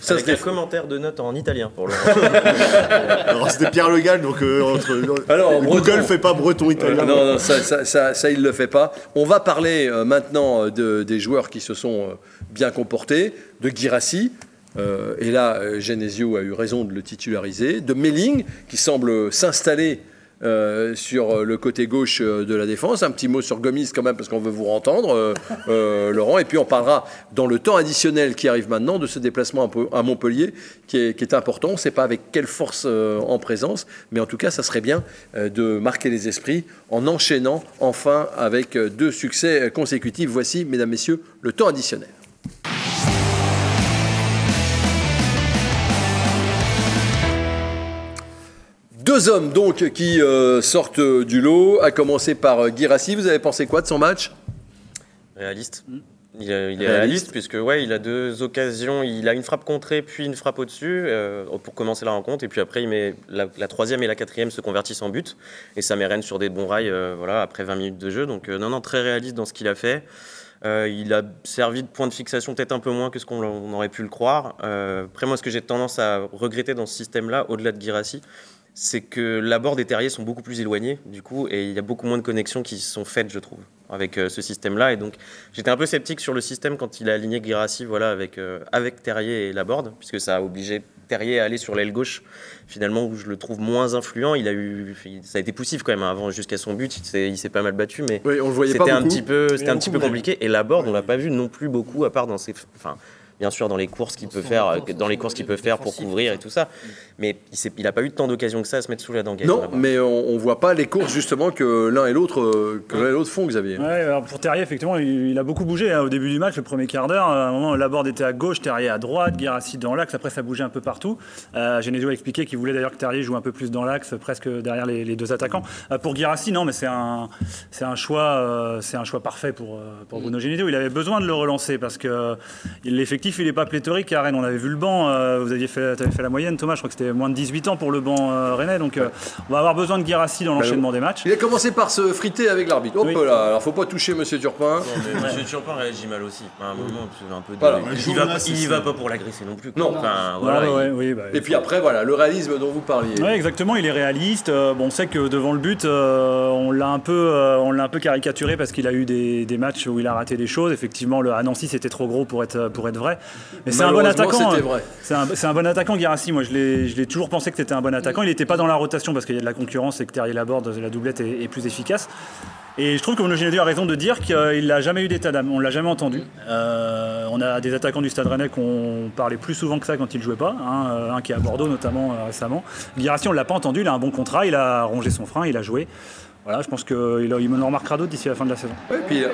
Ça Avec un commentaire de note en italien pour le Alors, c'était Pierre Le Gall, donc euh, entre, Alors, Google breton. fait pas breton italien. Euh, non, non, ça, ça, ça, ça, il ne le fait pas. On va parler euh, maintenant euh, de- des joueurs qui se sont euh, bien comportés, de Girassi. euh, et là, euh, Genesio a eu raison de le titulariser. De Melling, qui semble s'installer euh, sur le côté gauche euh, de la défense. Un petit mot sur Gomis quand même, parce qu'on veut vous entendre, euh, euh, Laurent. Et puis on parlera dans le temps additionnel qui arrive maintenant de ce déplacement à Montpellier, qui est, qui est important. On ne sait pas avec quelle force euh, en présence, mais en tout cas, ça serait bien euh, de marquer les esprits en enchaînant enfin avec euh, deux succès euh, consécutifs. Voici, mesdames, messieurs, le temps additionnel. Deux hommes donc qui euh, sortent du lot, à commencer par euh, Guirassi. Vous avez pensé quoi de son match? Réaliste. Il, est- il est Réaliste. réaliste, puisque ouais, il a deux occasions. Il a une frappe contrée, puis une frappe au-dessus euh, pour commencer la rencontre. Et puis après, il met la, la troisième et la quatrième se convertissent en but. Et ça met Rennes sur des bons rails euh, voilà, après 20 minutes de jeu. Donc euh, non, non, très réaliste dans ce qu'il a fait. Euh, il a servi de point de fixation peut-être un peu moins que ce qu'on on aurait pu le croire. Euh, après, moi, ce que j'ai tendance à regretter dans ce système-là, au-delà de Girassi, c'est que Laborde et Terrier sont beaucoup plus éloignés, du coup, et il y a beaucoup moins de connexions qui sont faites, je trouve, avec euh, ce système-là. Et donc, j'étais un peu sceptique sur le système quand il a aligné Girassi voilà, avec, euh, avec Terrier et Laborde, puisque ça a obligé Terrier à aller sur l'aile gauche, finalement, où je le trouve moins influent. Il a eu, ça a été poussif quand même, hein, avant, jusqu'à son but, il s'est- pas mal battu, mais Oui, on le voyait pas c'était un petit peu, c'était un petit peu compliqué. Et Laborde, on l'a pas vu non plus beaucoup, à part dans ses, enfin, bien sûr dans les courses qu'il peut faire, dans les courses qu'il peut faire pour couvrir et tout ça. Mais il s'est- il a pas eu tant d'occasions que ça à se mettre sous la dent. Non, mais on, on voit pas les courses justement que l'un et l'autre euh, que l'un et l'autre font, Xavier. Ouais, alors pour Terrier, effectivement, il, il a beaucoup bougé hein, au début du match, le premier quart d'heure. À un moment, Laborde était à gauche, Terrier à droite, Guirassi dans l'axe. Après, ça bougeait un peu partout. Euh, Genesio a expliqué qu'il voulait d'ailleurs que Terrier joue un peu plus dans l'axe, presque derrière les, les deux attaquants. Euh, pour Guirassi, non, mais c'est un, c'est un choix, euh, c'est un choix parfait pour, pour Bruno Genesio. Il avait besoin de le relancer parce que euh, l'effectif, il n'est pas pléthorique à Rennes. On avait vu le banc. euh, vous aviez fait, t'avais fait la moyenne, Thomas. Je crois que c'était moins de 18 ans pour le banc euh, rennais. Donc, euh, on va avoir besoin de Guirassi dans l'enchaînement des matchs. Il a commencé par se friter avec l'arbitre. Hop Oui. là, alors faut pas toucher Monsieur Turpin. Monsieur Turpin réagit mal aussi. À un moment, c'est un peu. Voilà. Il va, il y va pas pour l'agresser non plus. quoi. Non. Enfin, Voilà, voilà, ouais, il- oui, bah, Et puis après, voilà, le réalisme dont vous parliez. Ouais, exactement, il est réaliste. Euh, bon, on sait que devant le but, euh, on l'a un peu, euh, on l'a un peu caricaturé parce qu'il a eu des, des matchs où il a raté des choses. Effectivement, le à Nancy c'était trop gros pour être pour être vrai. Mais c'est un bon attaquant. vrai. C'est un, bon attaquant, Guirassi. Moi, je l'ai, toujours pensé que c'était un bon attaquant. Il n'était pas dans la rotation parce qu'il y a de la concurrence et que Terrier Laborde, la doublette est, est plus efficace. Et je trouve que Bruno Genesio a raison de dire qu'il n'a jamais eu d'état d'âme. On l'a jamais entendu. Euh, on a des attaquants du Stade Rennais qu'on parlait plus souvent que ça quand il jouait pas. hein. Euh, un qui est à Bordeaux notamment euh, récemment. Guirassi, on l'a pas entendu. Il a un bon contrat. Il a rongé son frein. Il a joué. Voilà, je pense qu'il il me en remarquera d'autres d'ici la fin de la saison. Puis, euh,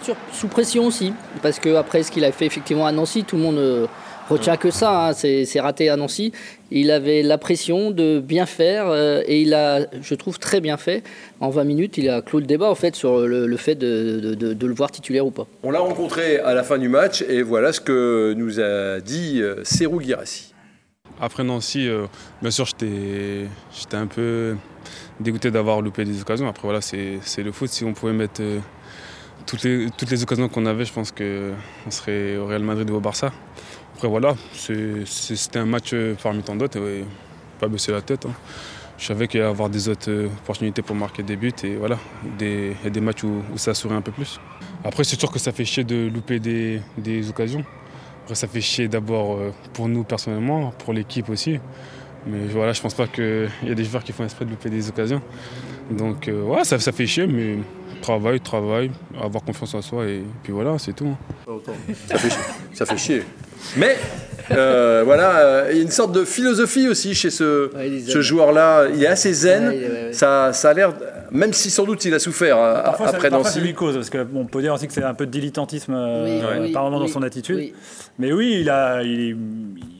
sur- sous pression aussi, parce que après ce qu'il a fait effectivement à Nancy, tout le monde ne retient que ça, hein, c'est raté à Nancy. Il avait la pression de bien faire euh, et il a, je trouve, très bien fait. En 20 minutes, il a clos le débat en fait sur le, le fait de, de- de- de le voir titulaire ou pas. on l'a rencontré à la fin du match et voilà ce que nous a dit euh, Serou Guirassi. Après Nancy, euh, bien sûr, j'étais j'étais un peu dégoûté d'avoir loupé des occasions. Après, voilà, c'est le foot. Si on pouvait mettre euh, toutes, les, toutes les occasions qu'on avait, je pense qu'on serait au Real Madrid ou au Barça. Après, voilà, c'était un match euh, parmi tant d'autres. et pas baisser la tête. hein. Je savais qu'il y avoir des autres euh, opportunités pour marquer des buts. Et voilà, des, des matchs où, où ça sourit un peu plus. Après, c'est sûr que ça fait chier de louper des, des occasions. Après, ça fait chier d'abord pour nous personnellement, pour l'équipe aussi. Mais voilà, je pense pas qu'il y a des joueurs qui font exprès de louper des occasions. Donc, euh, ouais, ça, ça fait chier, mais travail, travail, avoir confiance en soi, et puis voilà, c'est tout. hein. Ça fait, chier. ça fait chier. Mais euh, voilà, il y a une sorte de philosophie aussi chez ce, Ouais, joueur-là. Il est assez zen. Ouais, il est- ouais, ouais. Ça, ça a l'air, même si sans doute il a souffert euh, Parfois, ça, après ça Nancy. lui cause, parce que bon, on peut dire aussi que c'est un peu de dilettantisme euh, Oui, euh, oui, apparemment dans oui, son attitude. oui. Mais oui, il, a, il, est,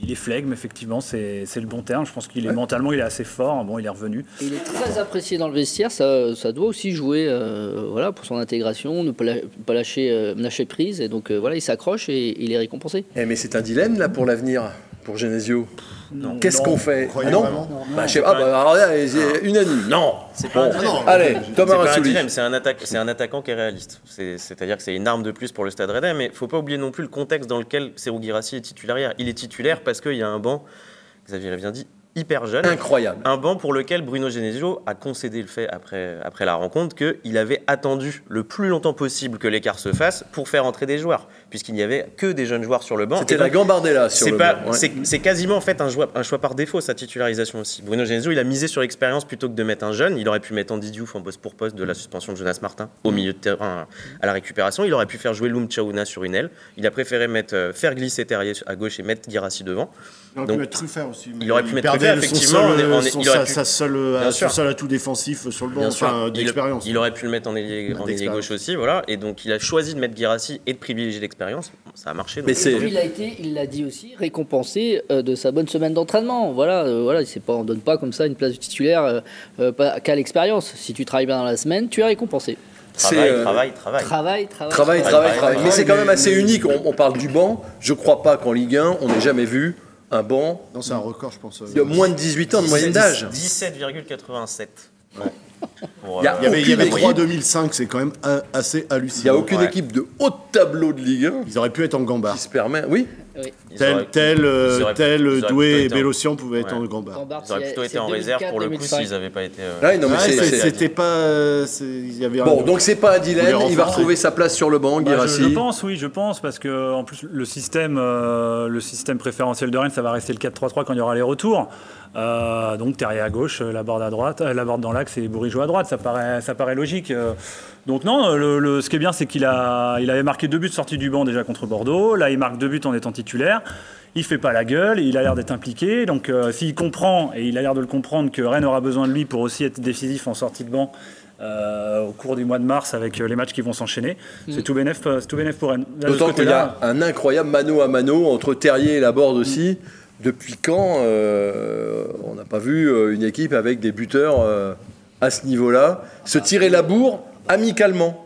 il est flegme, effectivement, c'est c'est le bon terme. Je pense qu'il est mentalement, il est assez fort. Bon, il est revenu. Et il est très apprécié dans le vestiaire, ça, ça doit aussi jouer euh, voilà, pour son intégration, ne pas, la- pas lâcher, euh, lâcher prise. Et donc euh, voilà, il s'accroche et il est récompensé. Eh, mais c'est un dilemme là pour l'avenir, pour Genesio. Qu'est-ce qu'on fait Ah non Bah, je sais pas, bah, alors là, c'est unanime. Non C'est pas Bon, dilemme. allez, C'est Thomas pas un Rassouli. dilemme, c'est un, attaque- c'est un attaquant qui est réaliste. C'est- C'est-à-dire que c'est une arme de plus pour le Stade Rennais, mais il faut pas oublier non plus le contexte dans lequel Serou Guirassi est titulaire. Il est titulaire parce qu'il y a un banc, Xavier l'a bien dit, hyper jeune. Incroyable. Un banc pour lequel Bruno Genesio a concédé le fait après, après la rencontre qu'il avait attendu le plus longtemps possible que l'écart se fasse pour faire entrer des joueurs, puisqu'il n'y avait que des jeunes joueurs sur le banc. C'était la gambardella sur c'est le pas- banc, ouais. c'est- quasiment en fait un choix, un choix par défaut sa titularisation aussi. Bruno Genesio, il a misé sur l'expérience plutôt que de mettre un jeune. Il aurait pu mettre Andy Diouf en poste pour poste de la suspension de Jonas Martin au milieu de terrain à la récupération. Il aurait pu faire jouer Loum Chaouna sur une aile. Il a préféré mettre, euh, faire glisser Terrier à gauche et mettre Guirassi devant. Il aurait Donc, pu mettre Truffert aussi. il aurait pu mettre son effectivement, seul, on est- on est- son- il aurait sa, pu- sa seule, Bien son seul atout défensif sur le banc, enfin, d'expérience. il aurait pu le mettre en ailier, en ailier D'expérience. gauche aussi, voilà. Et donc il a choisi de mettre Guirassi et de privilégier l'expérience. Ça a marché. donc- Mais c'est- Et puis, il a été, il l'a dit aussi, récompensé euh, de sa bonne semaine d'entraînement. Voilà, euh, voilà, c'est pas, on donne pas comme ça une place de titulaire euh, euh, pas- qu'à l'expérience. Si tu travailles bien dans la semaine, tu es récompensé. C'est, Travail, euh, travail, travail. Travail, travail. Travail, travail, travail, travail. travail. Mais c'est quand même assez unique. On, on parle du banc. Je crois pas qu'en Ligue 1, on n'ait jamais vu un banc Non, c'est un record, je pense. de moins de 18 ans de moyenne d'âge. 17,87. Pour, Il y a Il y avait, il y avait Aucune 3 équipe. 2005, c'est quand même un- assez hallucinant. Il n'y a aucune Ouais. équipe de haut tableau de Ligue 1 Ils auraient pu être en gambard. qui se permet. Oui, Tel, auraient- tel, euh, auraient- tel Doué et Bélocian pouvaient être en gambard. Gambard, Ils auraient plutôt été en réserve pour le coup 2004, s'ils n'avaient pas été. euh, Ouais, non, mais Ouais, C'était pas. euh, c'est- Il y avait un- Bon, donc c'est pas un dilemme. Il va retrouver sa place sur le banc, Bah, je, Guirassi. je pense, oui, je pense, parce que en plus le système, euh, le système préférentiel de Rennes, ça va rester le 4-3-3 quand il y aura les retours. Euh, donc Terrier à gauche, euh, la borde à droite, euh, la borde dans l'axe et Bourigeau à droite, ça paraît, ça paraît logique. Donc non, le, le- ce qui est bien, c'est qu'il a, il avait marqué deux buts sortis du banc déjà contre Bordeaux. Là, il marque deux buts en étant titulaire. Il fait pas la gueule, il a l'air d'être impliqué. Donc euh, s'il comprend et il a l'air de le comprendre que Rennes aura besoin de lui pour aussi être décisif en sortie de banc. euh, au cours du mois de mars avec euh, les matchs qui vont s'enchaîner. C'est tout bénef, euh, c'est tout bénef pour Rennes. D'autant qu'il y a un incroyable mano à mano entre Terrier et Laborde aussi. Depuis quand euh, on n'a pas vu euh, une équipe avec des buteurs euh, à ce niveau-là se tirer la bourre amicalement?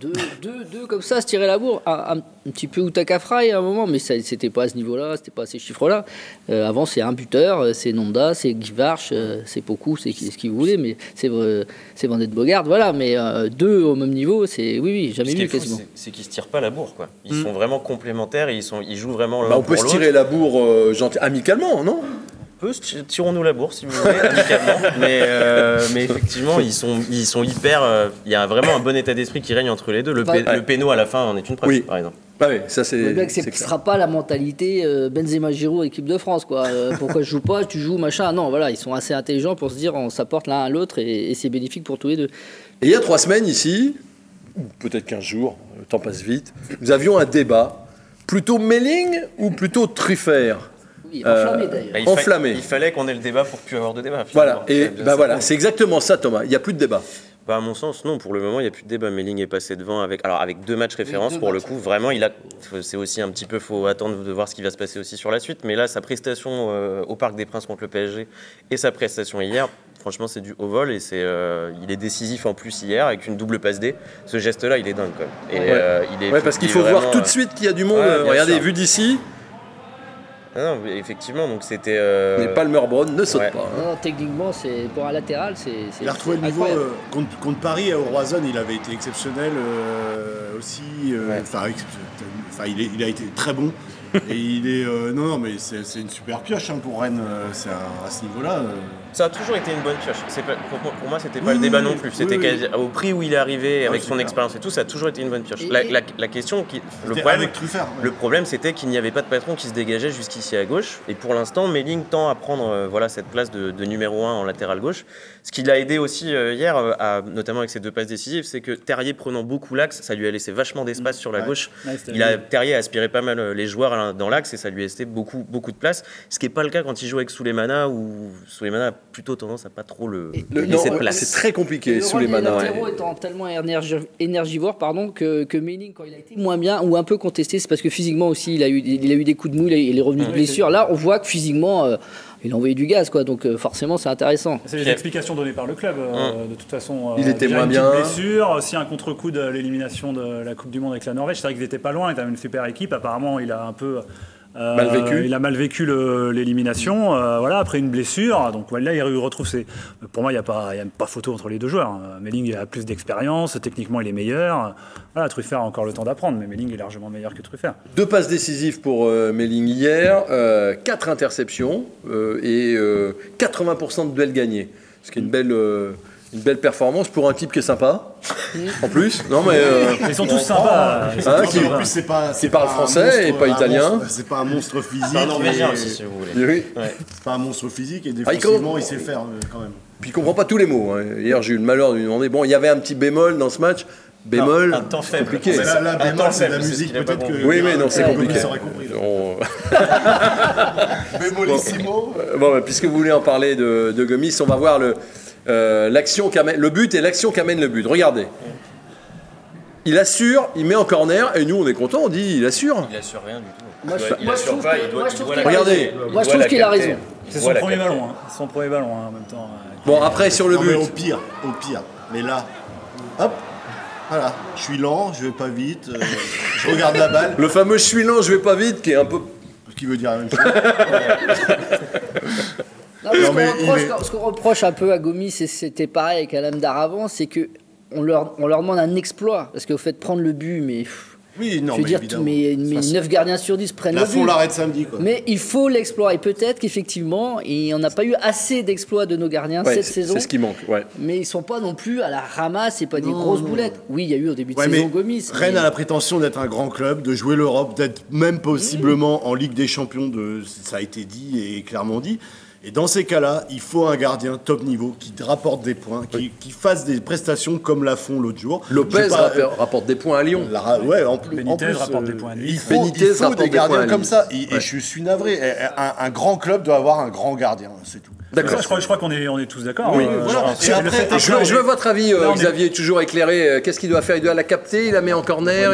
Deux, deux, deux comme ça, se tirer la bourre. Un, un- un petit peu Outaka Fry à un moment, mais ça- c'était pas à ce niveau-là, c'était pas à ces chiffres-là. Euh, avant, c'est un buteur, euh, c'est Nonda, c'est Guy Varch, euh, c'est beaucoup, c'est qui- ce qu'il voulait, mais c'est euh, c'est Vendette Bogart, voilà. Mais euh, deux au même niveau, c'est oui, oui, jamais Ce vu quasiment. c'est- qu'ils se tirent pas la bourre, quoi. Ils sont vraiment complémentaires et ils, sont, ils jouent vraiment l'un Bah, On pour peut se tirer la bourre euh, gentil- amicalement, non? Peu, tir- tirons-nous la bourse si vous voulez, amicalement. mais, euh, mais effectivement, ils sont, ils sont hyper. euh, Il y a vraiment un bon état d'esprit qui règne entre les deux. Le, Ouais. le péno à la fin en est une preuve, Oui. par exemple. Bah oui, ça c'est. Le mec, ce sera pas la mentalité euh, Benzema Giroud équipe de France quoi. Euh, pourquoi je joue pas, tu joues machin. Non, voilà, ils sont assez intelligents pour se dire on s'apporte l'un à l'autre et, et c'est bénéfique pour tous les deux. Et il y a trois semaines ici, ou peut-être 15 jours, le temps passe vite, nous avions un débat. Plutôt Melling ou plutôt Truffert? Oui, Euh, enflammé d'ailleurs. Bah, il, Enflammé. il fallait qu'on ait le débat pour plus avoir de débat. Voilà, et bah voilà, c'est exactement ça Thomas, il n'y a plus de débat. Bah, à mon sens, non. Pour le moment, il n'y a plus de débat. Melling est passé devant avec, alors, avec deux matchs références. deux pour matchs. le coup, vraiment, il a. C'est aussi un petit peu. Faut attendre de voir ce qui va se passer aussi sur la suite. Mais là, sa prestation euh, au Parc des Princes contre le PSG et sa prestation hier, franchement, c'est du haut vol et c'est. euh, il est décisif en plus hier avec une double passe D. Ce geste-là, il est dingue quand même. Et Ouais. euh, il est. Ouais, parce qu'il il faut voir tout de suite qu'il y a du monde. Ouais, Euh, Regardez, sûr. vu d'ici, ah non, mais effectivement, donc c'était. euh, les Palmer Brown ne sautent ouais. pas. hein. Non, techniquement, c'est pour un latéral, c'est. Il a retrouvé le niveau euh, contre, contre Paris à Roison, il avait été exceptionnel euh, aussi. euh, Ouais. Enfin, il, a été très bon. et il est. euh, non, non, mais c'est une super pioche hein, pour Rennes. euh, c'est à ce niveau-là. Ça a toujours été une bonne pioche. Pas- pour, moi- pour moi, c'était pas Oui, le débat non plus. C'était Oui, au prix où il est arrivé, avec c'est son expérience et tout, ça a toujours été une bonne pioche. La, et- la- la question, qui, le problème, avec Truffert. ouais. le problème, c'était qu'il n'y avait pas de patron qui se dégageait jusqu'ici à gauche. Et pour l'instant, Melling tend à prendre euh, voilà, cette place de, de numéro 1 en latéral gauche. Ce qui l'a aidé aussi euh, hier, euh, à- notamment avec ses deux passes décisives, c'est que Terrier prenant beaucoup l'axe, ça lui a laissé vachement d'espace sur la Ouais. gauche. Ouais, Il a, Terrier a aspiré pas mal les joueurs dans l'axe et ça lui a laissé beaucoup, beaucoup de place. Ce qui n'est pas le cas quand il joue avec Souleymana, où Souleymana plutôt tendance à pas trop le, Le- non, laisser de ouais, place. c'est très compliqué le sous les manas. ouais. étant tellement énergi- énergivore pardon, que, que quand il a été moins bien ou un peu contesté, c'est parce que physiquement aussi, il a eu, il a eu des coups de mou, il, est revenu de blessure. Là, on voit que physiquement, euh, il a envoyé du gaz, quoi. Donc euh, forcément, c'est intéressant. C'est les explications données par le club. euh, De toute façon, euh, Il était moins une bien. blessure, aussi un contre-coup de l'élimination de la Coupe du Monde avec la Norvège. C'est vrai qu'ils n'étaient pas loin, ils avaient une super équipe. Apparemment, il a un peu Euh, Mal vécu. Il a mal vécu l'élimination, euh, voilà, après une blessure. Donc voilà, il retrouve ses. Pour moi, il n'y a, pas- y a pas photo entre les deux joueurs. hein. Melling a plus d'expérience, techniquement, il est meilleur. Voilà, Truffert a encore le temps d'apprendre, mais Melling est largement meilleur que Truffert. Deux passes décisives pour euh, Melling hier, euh, quatre interceptions euh, et euh, 80% de duels gagnés. Ce qui est une belle, euh, une belle performance pour un type qui est sympa. en plus, non mais euh, Ils sont tous sympas. Hein, tous qui- En plus, c'est pas. c'est parle français et pas italien. C'est pas un monstre physique. C'est un Norvégien et- aussi, si vous voulez. oui. C'est pas un monstre physique et Ah, il défensivement, il sait faire euh, quand même. Puis il comprend pas tous les mots. hein. Hier j'ai eu le malheur de lui demander. Bon, il y avait un petit bémol dans ce match. Bémol. Un temps faible. compliqué. Mais là, là, Un bémol, c'est de la musique, peut-être que. Oui, mais non, c'est compliqué. On- Bémolissimo. Bon, bah, puisque vous voulez en parler de, de Gomis, on va voir le, euh, l'action le but et l'action qu'amène le but. Regardez. Il assure, il met en corner, et nous on est content, on dit il assure. Il assure rien du tout. Moi, Il je- il moi, je assure trouve pas, que- il doit- moi, je il trouve doit qu'il a Regardez. raison. Il Moi, je doit trouve la qu'il a capter. raison. Il C'est doit son premier ballon, hein. son premier ballon hein, en même temps. Bon, après sur le Non, mais but. au pire, au pire. Mais là, hop, voilà. Je suis lent, je vais pas vite, euh, je regarde la balle, Le fameux je suis lent, je vais pas vite, qui est un peu. ce qui veut dire la même chose. Non, mais ce Non, qu'on reproche, il est- ce qu'on reproche un peu à Gomis, et c'était pareil avec Alam Daravant, c'est que on leur, on leur demande un exploit. Parce qu'au fait de prendre le but, mais. Oui, non, je veux mais dire, évidemment. mais, De mais façon, 9 gardiens sur 10 prennent La le font but. l'arrêt de samedi, quoi. Mais il faut l'exploit. Et peut-être qu'effectivement, et on n'a pas eu assez d'exploits de nos gardiens Ouais, cette c'est saison. c'est ce qui manque. Ouais. Mais ils sont pas non plus à la ramasse, c'est pas des grosses non. boulettes. Oui, il y a eu au début de Ouais, saison mais Gomis. Rennes mais- a la prétention d'être un grand club, de jouer l'Europe, d'être même possiblement en Ligue des Champions, de, ça a été dit et clairement dit. Et dans ces cas-là, il faut un gardien top niveau qui te rapporte des points, qui, qui fasse des prestations comme la font l'autre jour. Lopez pas- rapporte- rapporte des points à Lyon. La ouais, en plus, Benitez en plus, rapporte euh, des points à lui. Il faut, Benitez il faut rapporte des des points à gardiens comme ça. Et, je suis navré. Un, un grand club doit avoir un grand gardien, c'est tout. D'accord. je crois, je crois qu'on est, on est tous d'accord. Oui, Euh, voilà. après, Je veux, je votre avis, euh, Là, est- Xavier, toujours éclairé. Euh, Qu'est-ce qu'il doit faire? Il doit la capter, il la met en corner.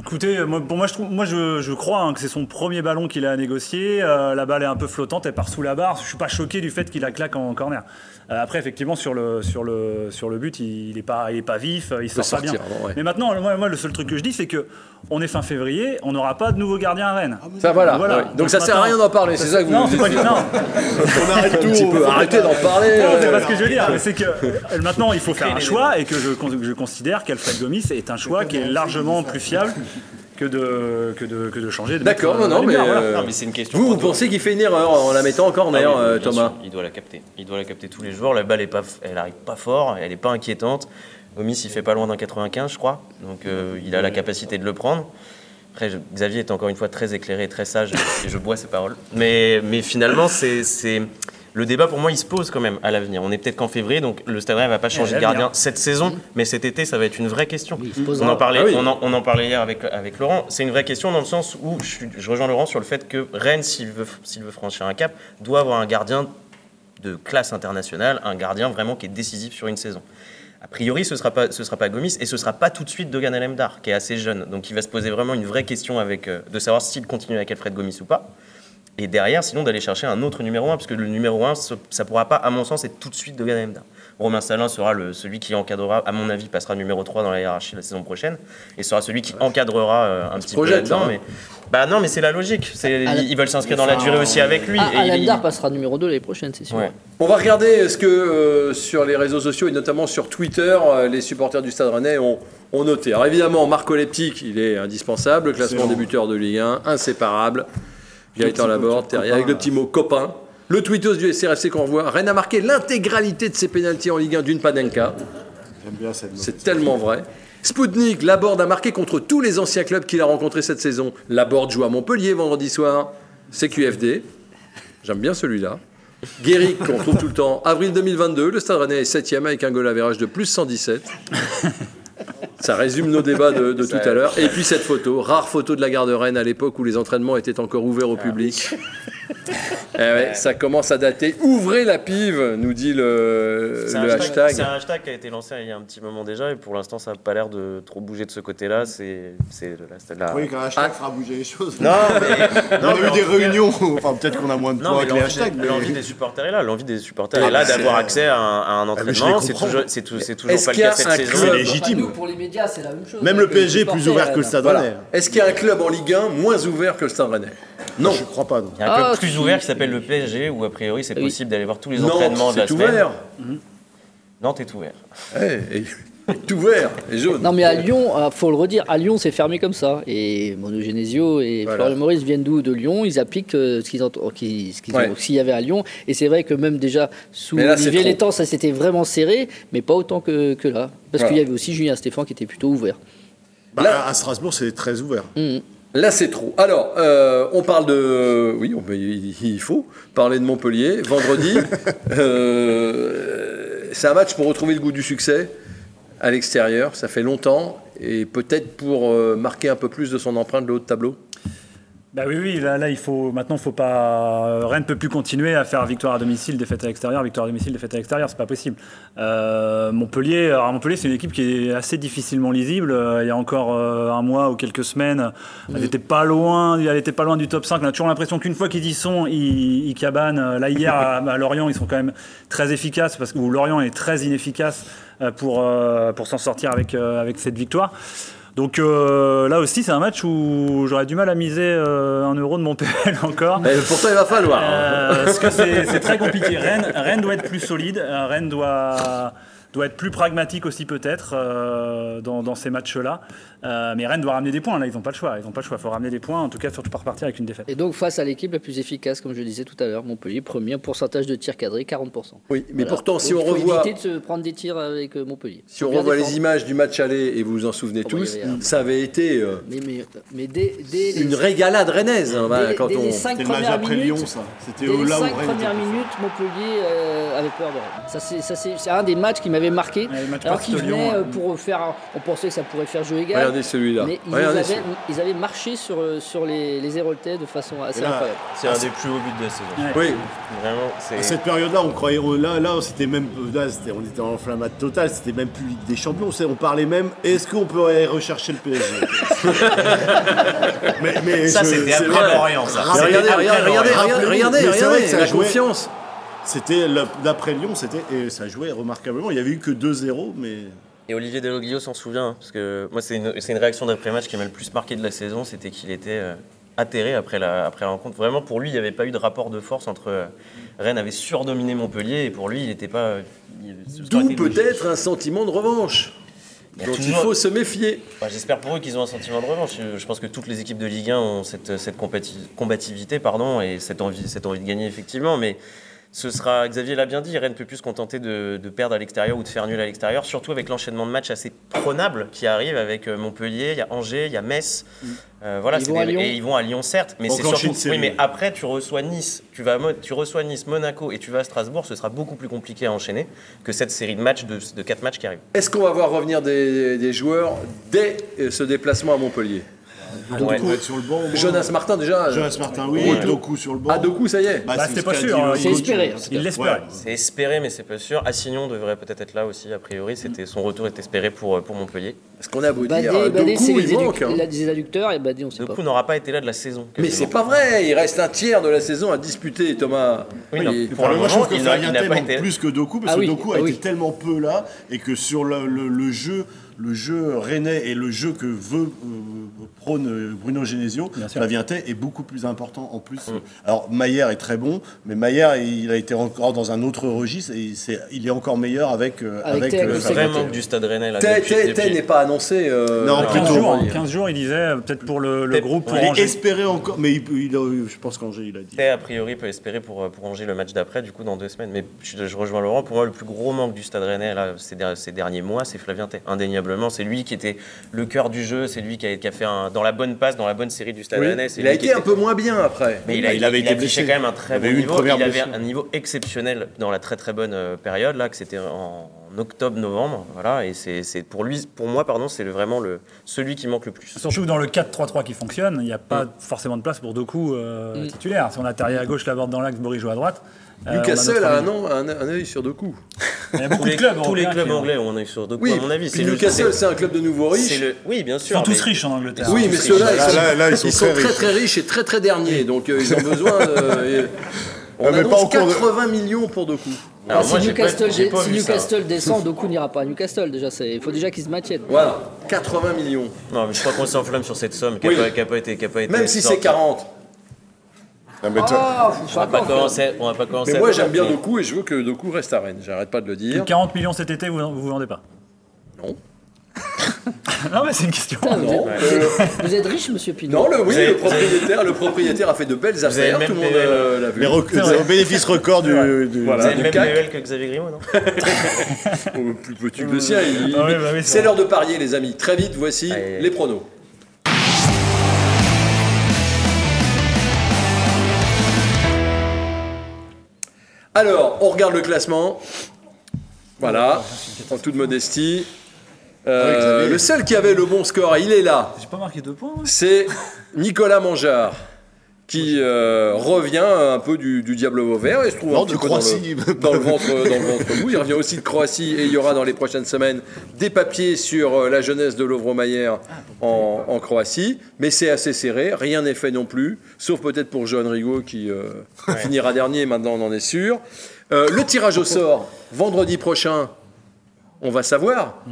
Écoutez, moi, pour moi, je, trouve, moi, je, je crois hein, que c'est son premier ballon qu'il a à négocier. Euh, la balle est un peu flottante, elle part sous la barre. Je suis pas choqué du fait qu'il la claque en corner. Euh, après, effectivement, sur le, sur le, sur le but, il, il est pas, il est pas vif, il sort pas bien. ouais. Mais maintenant, moi, moi, le seul truc que je dis, c'est que on est fin février, on n'aura pas de nouveau gardien à Rennes. Ça voilà. Voilà. ouais. Donc, Donc, ça sert à rien d'en parler, c'est ça que vous Non, c'est pas non. On arrête tout. Un petit peu. Arrêtez d'en parler. Non, c'est euh, pas ce que je veux dire. C'est que euh, maintenant, il faut faire un choix et que je, je considère qu'Alfred Gomis est un choix qui est largement plus fiable que de, que de, que de changer. de D'accord, mettre, non, euh, non, mais. Voilà. euh, mais c'est une question. Vous, vous pensez qu'il fait une erreur en la mettant en corner, Ah oui, euh, Thomas sûr, Il doit la capter. Il doit la capter tous les jours. La balle est pas, elle arrive pas fort, elle est pas inquiétante. Gomis, il fait pas loin d'un 95, je crois. Donc euh, il a la capacité de le prendre. Après, je- Xavier est encore une fois très éclairé, très sage, et je bois ses paroles. Mais, mais finalement, c'est, c'est- le débat pour moi, il se pose quand même à l'avenir. On est peut-être qu'en février, donc le Stade Rennais va pas changer de gardien cette saison, mais cet été, ça va être une vraie question. Oui, On en, parlait, Ah oui. on, en, on en parlait hier avec, avec Laurent. C'est une vraie question dans le sens où je, rejoins Laurent sur le fait que Rennes, s'il veut, s'il veut franchir un cap, doit avoir un gardien de classe internationale, un gardien vraiment qui est décisif sur une saison. A priori, ce ne sera, pas- ce sera pas Gomis et ce ne sera pas tout de suite Dogan Alemdar, qui est assez jeune. Donc il va se poser vraiment une vraie question avec, euh, de savoir s'il continue avec Alfred Gomis ou pas. Et derrière, sinon, d'aller chercher un autre numéro 1, parce que le numéro 1, ce- ça ne pourra pas, à mon sens, être tout de suite Dogan Alemdar. Romain Salin sera le, celui qui encadrera, à mon avis, passera numéro 3 dans la hiérarchie la saison prochaine, et sera celui qui encadrera euh, un petit peu projette, là-dedans. ça, hein. Mais, bah non, mais c'est la logique. C'est- Al- ils, veulent s'inscrire dans la durée aussi avec lui. Ah, et il- Alemdar il- passera numéro 2 l'année prochaine, c'est sûr. Ouais. On va regarder ce que euh, sur les réseaux sociaux et notamment sur Twitter, euh, les supporters du Stade Rennais ont, ont noté. Alors évidemment, Marco Leptic, il est indispensable, classement des buteurs de Ligue 1, inséparable. Gaëtan Laborde, avec le petit mot copain. Le tweetos du SRFC qu'on revoit. Rennes a marqué l'intégralité de ses pénalties en Ligue 1 d'une Panenka. J'aime bien cette. C'est tellement vrai. Spoutnik, Laborde a marqué contre tous les anciens clubs qu'il a rencontrés cette saison. Laborde joue à Montpellier vendredi soir. CQFD. J'aime bien celui-là. Guéric, qu'on trouve tout le temps. Avril 2022, le Stade Rennais est 7 avec un goal average de plus 117. Ça résume nos débats de, de tout à l'heure. Et puis cette photo, rare photo de la gare de Rennes à l'époque où les entraînements étaient encore ouverts au public. Eh ouais, ça commence à dater. Ouvrez la pive, nous dit le, hashtag. C'est un hashtag qui a été lancé il y a un petit moment déjà et pour l'instant ça n'a pas l'air de trop bouger de ce côté-là. C'est c'est la- Oui, qu'un hashtag Ah. fera bouger les choses. Non, mais, on a eu des réunions, enfin peut-être qu'on a moins de mais avec les hashtags. mais- l'envie des supporters est là. L'envie des supporters Ah, est là d'avoir accès à un, à entraînement. C'est toujours, c'est tout- c'est toujours Est-ce pas le qu'il y a cas cette saison. C'est légitime. Pour les médias, c'est la même chose. Même avec le PSG est plus ouvert que le. Stade Voilà. Rennais. Est-ce qu'il y a un club en Ligue 1 moins ouvert que le Stade Rennais? Non. Je crois pas. non. Il y a un club Ah, plus ouvert qui s'appelle le PSG où a priori c'est Oui. possible d'aller voir tous les Nantes, entraînements de la semaine. Nantes est ouvert. Eh, et- est ouvert, et jaune. Non mais à Lyon, euh, faut le redire, à Lyon c'est fermé comme ça. Et Mono Genesio et Voilà. Florian Maurice viennent d'où? De Lyon, ils appliquent euh, ce qu'ils ont, qu'ils- ce qu'ils Ouais. y avait à Lyon. Et c'est vrai que même déjà sous là, Olivier. Létang, ça s'était vraiment serré, mais pas autant que, que là. Parce Voilà. qu'il y avait aussi Julien Stéphane qui était plutôt ouvert. Bah, Là- à Strasbourg, c'est très ouvert. Mhm. Là, c'est trop. Alors, euh, on parle de. Oui, on- il il faut parler de Montpellier. Vendredi, euh, c'est un match pour retrouver le goût du succès? À l'extérieur. Ça fait longtemps. Et peut-être pour euh, marquer un peu plus de son empreinte le haut de tableau? Bah oui, oui, là, là, il faut maintenant, faut pas. Rennes ne peut plus continuer à faire victoire à domicile, défaite à l'extérieur, victoire à domicile, défaite à l'extérieur, c'est pas possible. Euh, Montpellier, alors Montpellier, c'est une équipe qui est assez difficilement lisible. Euh, il y a encore euh, un mois ou quelques semaines, elle n'était pas loin, elle était pas loin du top 5. On a toujours l'impression qu'une fois qu'ils y sont, ils, ils cabanent. Là hier à, à Lorient, ils sont quand même très efficaces parce que ou Lorient est très inefficace euh, pour euh, pour s'en sortir avec euh, avec cette victoire. Donc euh, là aussi, c'est un match où j'aurais du mal à miser euh, un euro de mon PL encore. Et pourtant, il va falloir. Euh, parce que c'est très compliqué. Rennes, Rennes doit être plus solide. Rennes doit, doit être plus pragmatique aussi peut-être euh, dans, dans ces matchs-là. Euh, mais Rennes doit ramener des points. Là, ils n'ont pas le choix. Ils n'ont pas le choix. Il faut ramener des points. En tout cas, surtout pas repartir avec une défaite. Et donc face à l'équipe la plus efficace, comme je disais tout à l'heure, Montpellier, premier pourcentage de tirs cadrés, 40%. Oui, mais Voilà. pourtant, si on faut revoit. éviter de se prendre des tirs avec euh, Montpellier. Si on revoit les images du match aller, et vous vous en souvenez Oh, bah, tous, avait ça avait été euh, Mais, mais, mais dès, dès les, une régalade rennaise. hein, dès- quand dès on... les cinq C'était le match premières après minutes, Lyon, ça. C'était là où cinq Rennes premières était- minutes, Montpellier euh, avait peur de Rennes. Ça, c'est, un des matchs qui marqué. Ouais, Alors qu'ils venaient euh, ouais. pour faire. On pensait que ça pourrait faire jeu égal. Regardez celui-là. Mais ils, Regardez avaient, celui- ils avaient marché sur, euh, sur les, les Héroltais de façon assez là, incroyable. C'est un des plus hauts buts de la saison. Ouais. Oui, Vraiment, À cette période-là, on croyait, on- là, là, c'était même, là, c'était- on était en flammade totale, c'était même plus Ligue des Champions, on parlait même, est-ce qu'on peut aller rechercher le PSG mais, mais Ça, c'était après. Lorient, regardez, regardez, regardez, regardez, la confiance. C'était d'après Lyon, c'était et ça jouait remarquablement. Il y avait eu que 2-0, mais Et Olivier Deloglio s'en souvient, hein, parce que moi, c'est une, réaction d'après-match qui m'a le plus marqué de la saison, c'était qu'il était euh, atterré après la, après la rencontre. Vraiment, pour lui, il n'y avait pas eu de rapport de force entre. euh, Rennes avait surdominé Montpellier, et pour lui, il n'était pas. euh, D'où peut-être un sentiment de revanche dont il faut se méfier. Bah, J'espère pour eux qu'ils ont un sentiment de revanche. Je, je pense que toutes les équipes de Ligue 1 ont cette, cette combativité pardon, et cette envie, cette envie de gagner, effectivement. Mais ce sera, Xavier l'a bien dit, Rennes ne peut plus se contenter de, de perdre à l'extérieur ou de faire nul à l'extérieur, surtout avec l'enchaînement de matchs assez prenable qui arrive avec euh, Montpellier, il y a Angers, il y a Metz. Euh, voilà, Ils vont à des- Lyon. et ils vont à Lyon, certes, mais c'est surtout. Oui, mais après, tu reçois Nice, tu, vas tu reçois Nice, Monaco et tu vas à Strasbourg, ce sera beaucoup plus compliqué à enchaîner que cette série de matchs, de, de 4 matchs qui arrivent. Est-ce qu'on va voir revenir des, des joueurs dès euh, ce déplacement à Montpellier? Ouais. Doku être sur le banc. au moins. Jonas Martin déjà Jonas Martin, oui, Ouais. Doku sur le banc. Ah, Doku, ça y est. Bah, Bah, c'était pas sûr, C'est espéré. Il l'espère. C'est espéré, mais c'est pas sûr. Assignon devrait peut-être être là aussi, a priori. C'était son retour est espéré pour, pour Montpellier. Parce qu'on a beau Badé, dire, Badé, c'est Doku, les, il éduc- manque. hein. il a des adducteurs et Badé, on sait pas. Doku n'aura pas été là de la saison. Mais quasiment. c'est pas vrai, il reste un tiers de la saison à disputer, Thomas. Oui, non, pour le moi, je moment, trouve que il n'a- il pas manque été. plus que Doku, parce Ah que oui, Doku a ah été oui. tellement peu là, et que sur le, le- le jeu, le jeu rennais et le jeu que veut euh, prône euh, Bruno Genesio, Bien sûr. Est beaucoup plus important en plus. Alors Maillère est très bon, mais Maillère il a été encore dans un autre registre et c'est- il est encore meilleur avec euh, Avec avec, euh, le Le Flaviente. vrai manque du stade rennais. là, depuis- depuis- n'est pas annoncé. euh, Non, alors, 15 plutôt. jours, on va dire. 15 jours, il disait, euh, peut-être pour le, groupe, pour. Il espéré encore, mais il, il a- je pense qu'Angers il a dit. A priori, peut espérer pour, pour Angers le match d'après, du coup, dans deux semaines. Mais je, je rejoins Laurent. Pour moi, le plus gros manque du stade rennais là, ces, der- ces derniers mois, c'est Flavien Tay. Indéniablement, c'est lui qui était le cœur du jeu. C'est lui qui a, qui a fait un, dans la bonne passe, dans la bonne série du stade Oui, rennais. Il a été un peu moins bien après. Mais il, a, Il avait il été affichait blessé. quand même un très Il avait bon niveau. première Il avait blessure. un niveau exceptionnel dans la très très bonne euh, période là, que c'était en en octobre-novembre. Voilà, et c'est c'est- pour lui, pour moi, pardon, c'est vraiment le, celui qui manque le plus. Surtout que dans le 4-3-3 qui fonctionne, il n'y a pas forcément de place pour Doku euh, titulaire. Si on a Terrier à gauche, Laborde dans l'axe, Boris joue à droite. euh, a Newcastle notre a un, un, un œil sur deux coups. Il y a beaucoup Tous les, de clubs. tous les clubs anglais ont un œil sur Doku, Oui, à mon avis. le- Newcastle, c'est- un club de nouveaux riches. le- Oui, bien Ils sûr. sont tous riches en Angleterre. Oui, mais ceux-là, ils sont, Là, là, ils sont ils sont très très riches. très riches et très très derniers. Donc euh, ils ont besoin de. On mais pas annonce au cours de- 80 millions pour deux coups. Alors, Ah, moi, si pas- Newcastle, dé- pas si. Newcastle descend, Doku n'ira pas à Newcastle. Déjà, il faut déjà qu'ils se maintiennent. Voilà, 80 millions. Non, mais je crois qu'on s'enflamme sur cette somme qui n'a Oui. pas, qui a pas été, qui a pas été Même si c'est sortie. 40. Ah, mais toi- Ah, On pas va pas commencer. On va pas commencer. Mais moi j'aime bien Doku et je veux que Doku reste à Rennes. J'arrête pas de le dire. 40 millions cet été, vous ne vous vendez pas? Non. Non, mais c'est une question. Putain, vous, Non, êtes, euh, vous êtes riche, monsieur Pinot non, le, oui, le propriétaire, le propriétaire a fait de belles affaires. Tout le monde euh, l'a vu. Les bénéfices records du. du- Voilà. Vous avez du même CAC. que Xavier Grimaud, non Oh, plus petit que le sien. il- Ah oui, bah oui, c'est l'heure de parier, les amis. Très vite, voici Allez. les pronos. Alors, on regarde le classement. Voilà, en toute modestie. Euh, Xavier. le seul qui avait le bon score, il est là. J'ai pas marqué deux points. moi. c'est Nicolas Mangeard qui euh, revient un peu du, du diable vauvert et se trouve Non, un petit peu dans Croatie. le, dans le ventre dans le ventre mou. Il revient aussi de Croatie et il y aura dans les prochaines semaines des papiers sur euh, la jeunesse de Lovro-Mayer en, en Croatie, mais c'est assez serré, rien n'est fait non plus, sauf peut-être pour Johan Rigaud qui euh, finira dernier, maintenant on en est sûr. Euh, le tirage au sort vendredi prochain, on va savoir.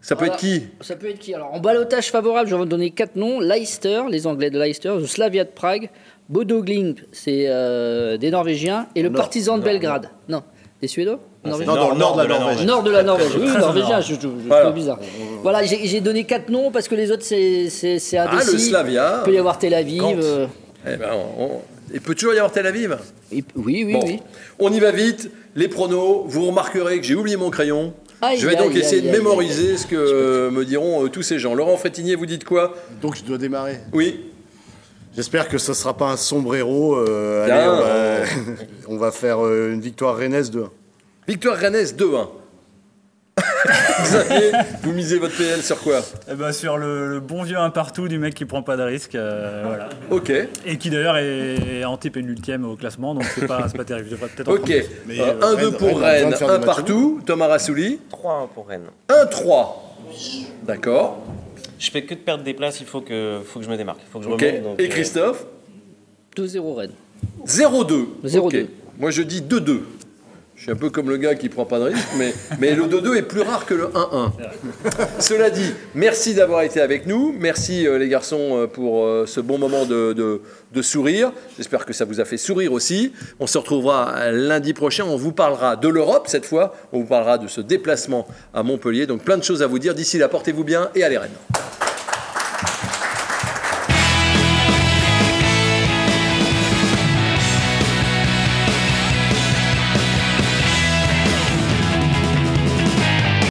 Ça peut être qui Ça peut être qui Alors, en balotage favorable, je vais vous donner quatre noms Leicester, les Anglais de Leicester, le Slavia de Prague, Bodo Glimt, c'est euh, des Norvégiens, et le Nord. Partizan de Belgrade. Non, des Suédois Norvégiens Non, dans le nord de la Norvège. Nord de la Norvège, oui, norvégien, je, je, je Voilà. trouve bizarre. Voilà, j'ai j'ai donné quatre noms parce que les autres, c'est c'est- c'est Ah, indécis. le Slavia. Il peut y avoir Tel Aviv. Euh, Eh ben, on- Il peut toujours y avoir Tel Aviv. et- oui, oui, Bon, oui. on y va vite. Les pronos, vous remarquerez que j'ai oublié mon crayon. Aïe, je vais donc aïe, essayer aïe, de aïe, mémoriser ce que me diront euh, tous ces gens. Laurent Frétinier, vous dites quoi? Donc je dois démarrer. Oui J'espère que ce sera pas un sombrero. euh, allez, on va, on va faire euh, une victoire rennaise de 1. Victoire Rennes 2-1. Xavier, vous misez votre PL sur quoi? Eh ben, sur le, le bon vieux un partout du mec qui prend pas de risque. euh, voilà. Ok, Et qui d'ailleurs est, est antépénultième au classement, donc c'est pas, c'est pas terrible. Je peut-être ok. prendre. Mais, Euh, euh, 1-2 Rennes- pour Rennes a besoin Rennes, de faire 1 des matchs partout. Thomas Rassouli, 3-1 pour Rennes. 1-3. D'accord. Je fais que de perdre des places, il faut que, faut que je me démarque. Il faut que je Ok. remonte. donc, Et euh, Christophe? 2-0 Rennes. 0-2. 0-2. Ok. Moi je dis 2-2. Je suis un peu comme le gars qui prend pas de risque, mais, le 2-2 est plus rare que le 1-1. Cela dit, merci d'avoir été avec nous. Merci euh, les garçons euh, pour euh, ce bon moment de, de- sourire. J'espère que ça vous a fait sourire aussi. On se retrouvera lundi prochain. On vous parlera de l'Europe cette fois. On vous parlera de ce déplacement à Montpellier. Donc plein de choses à vous dire. D'ici là, portez-vous bien et allez Rennes.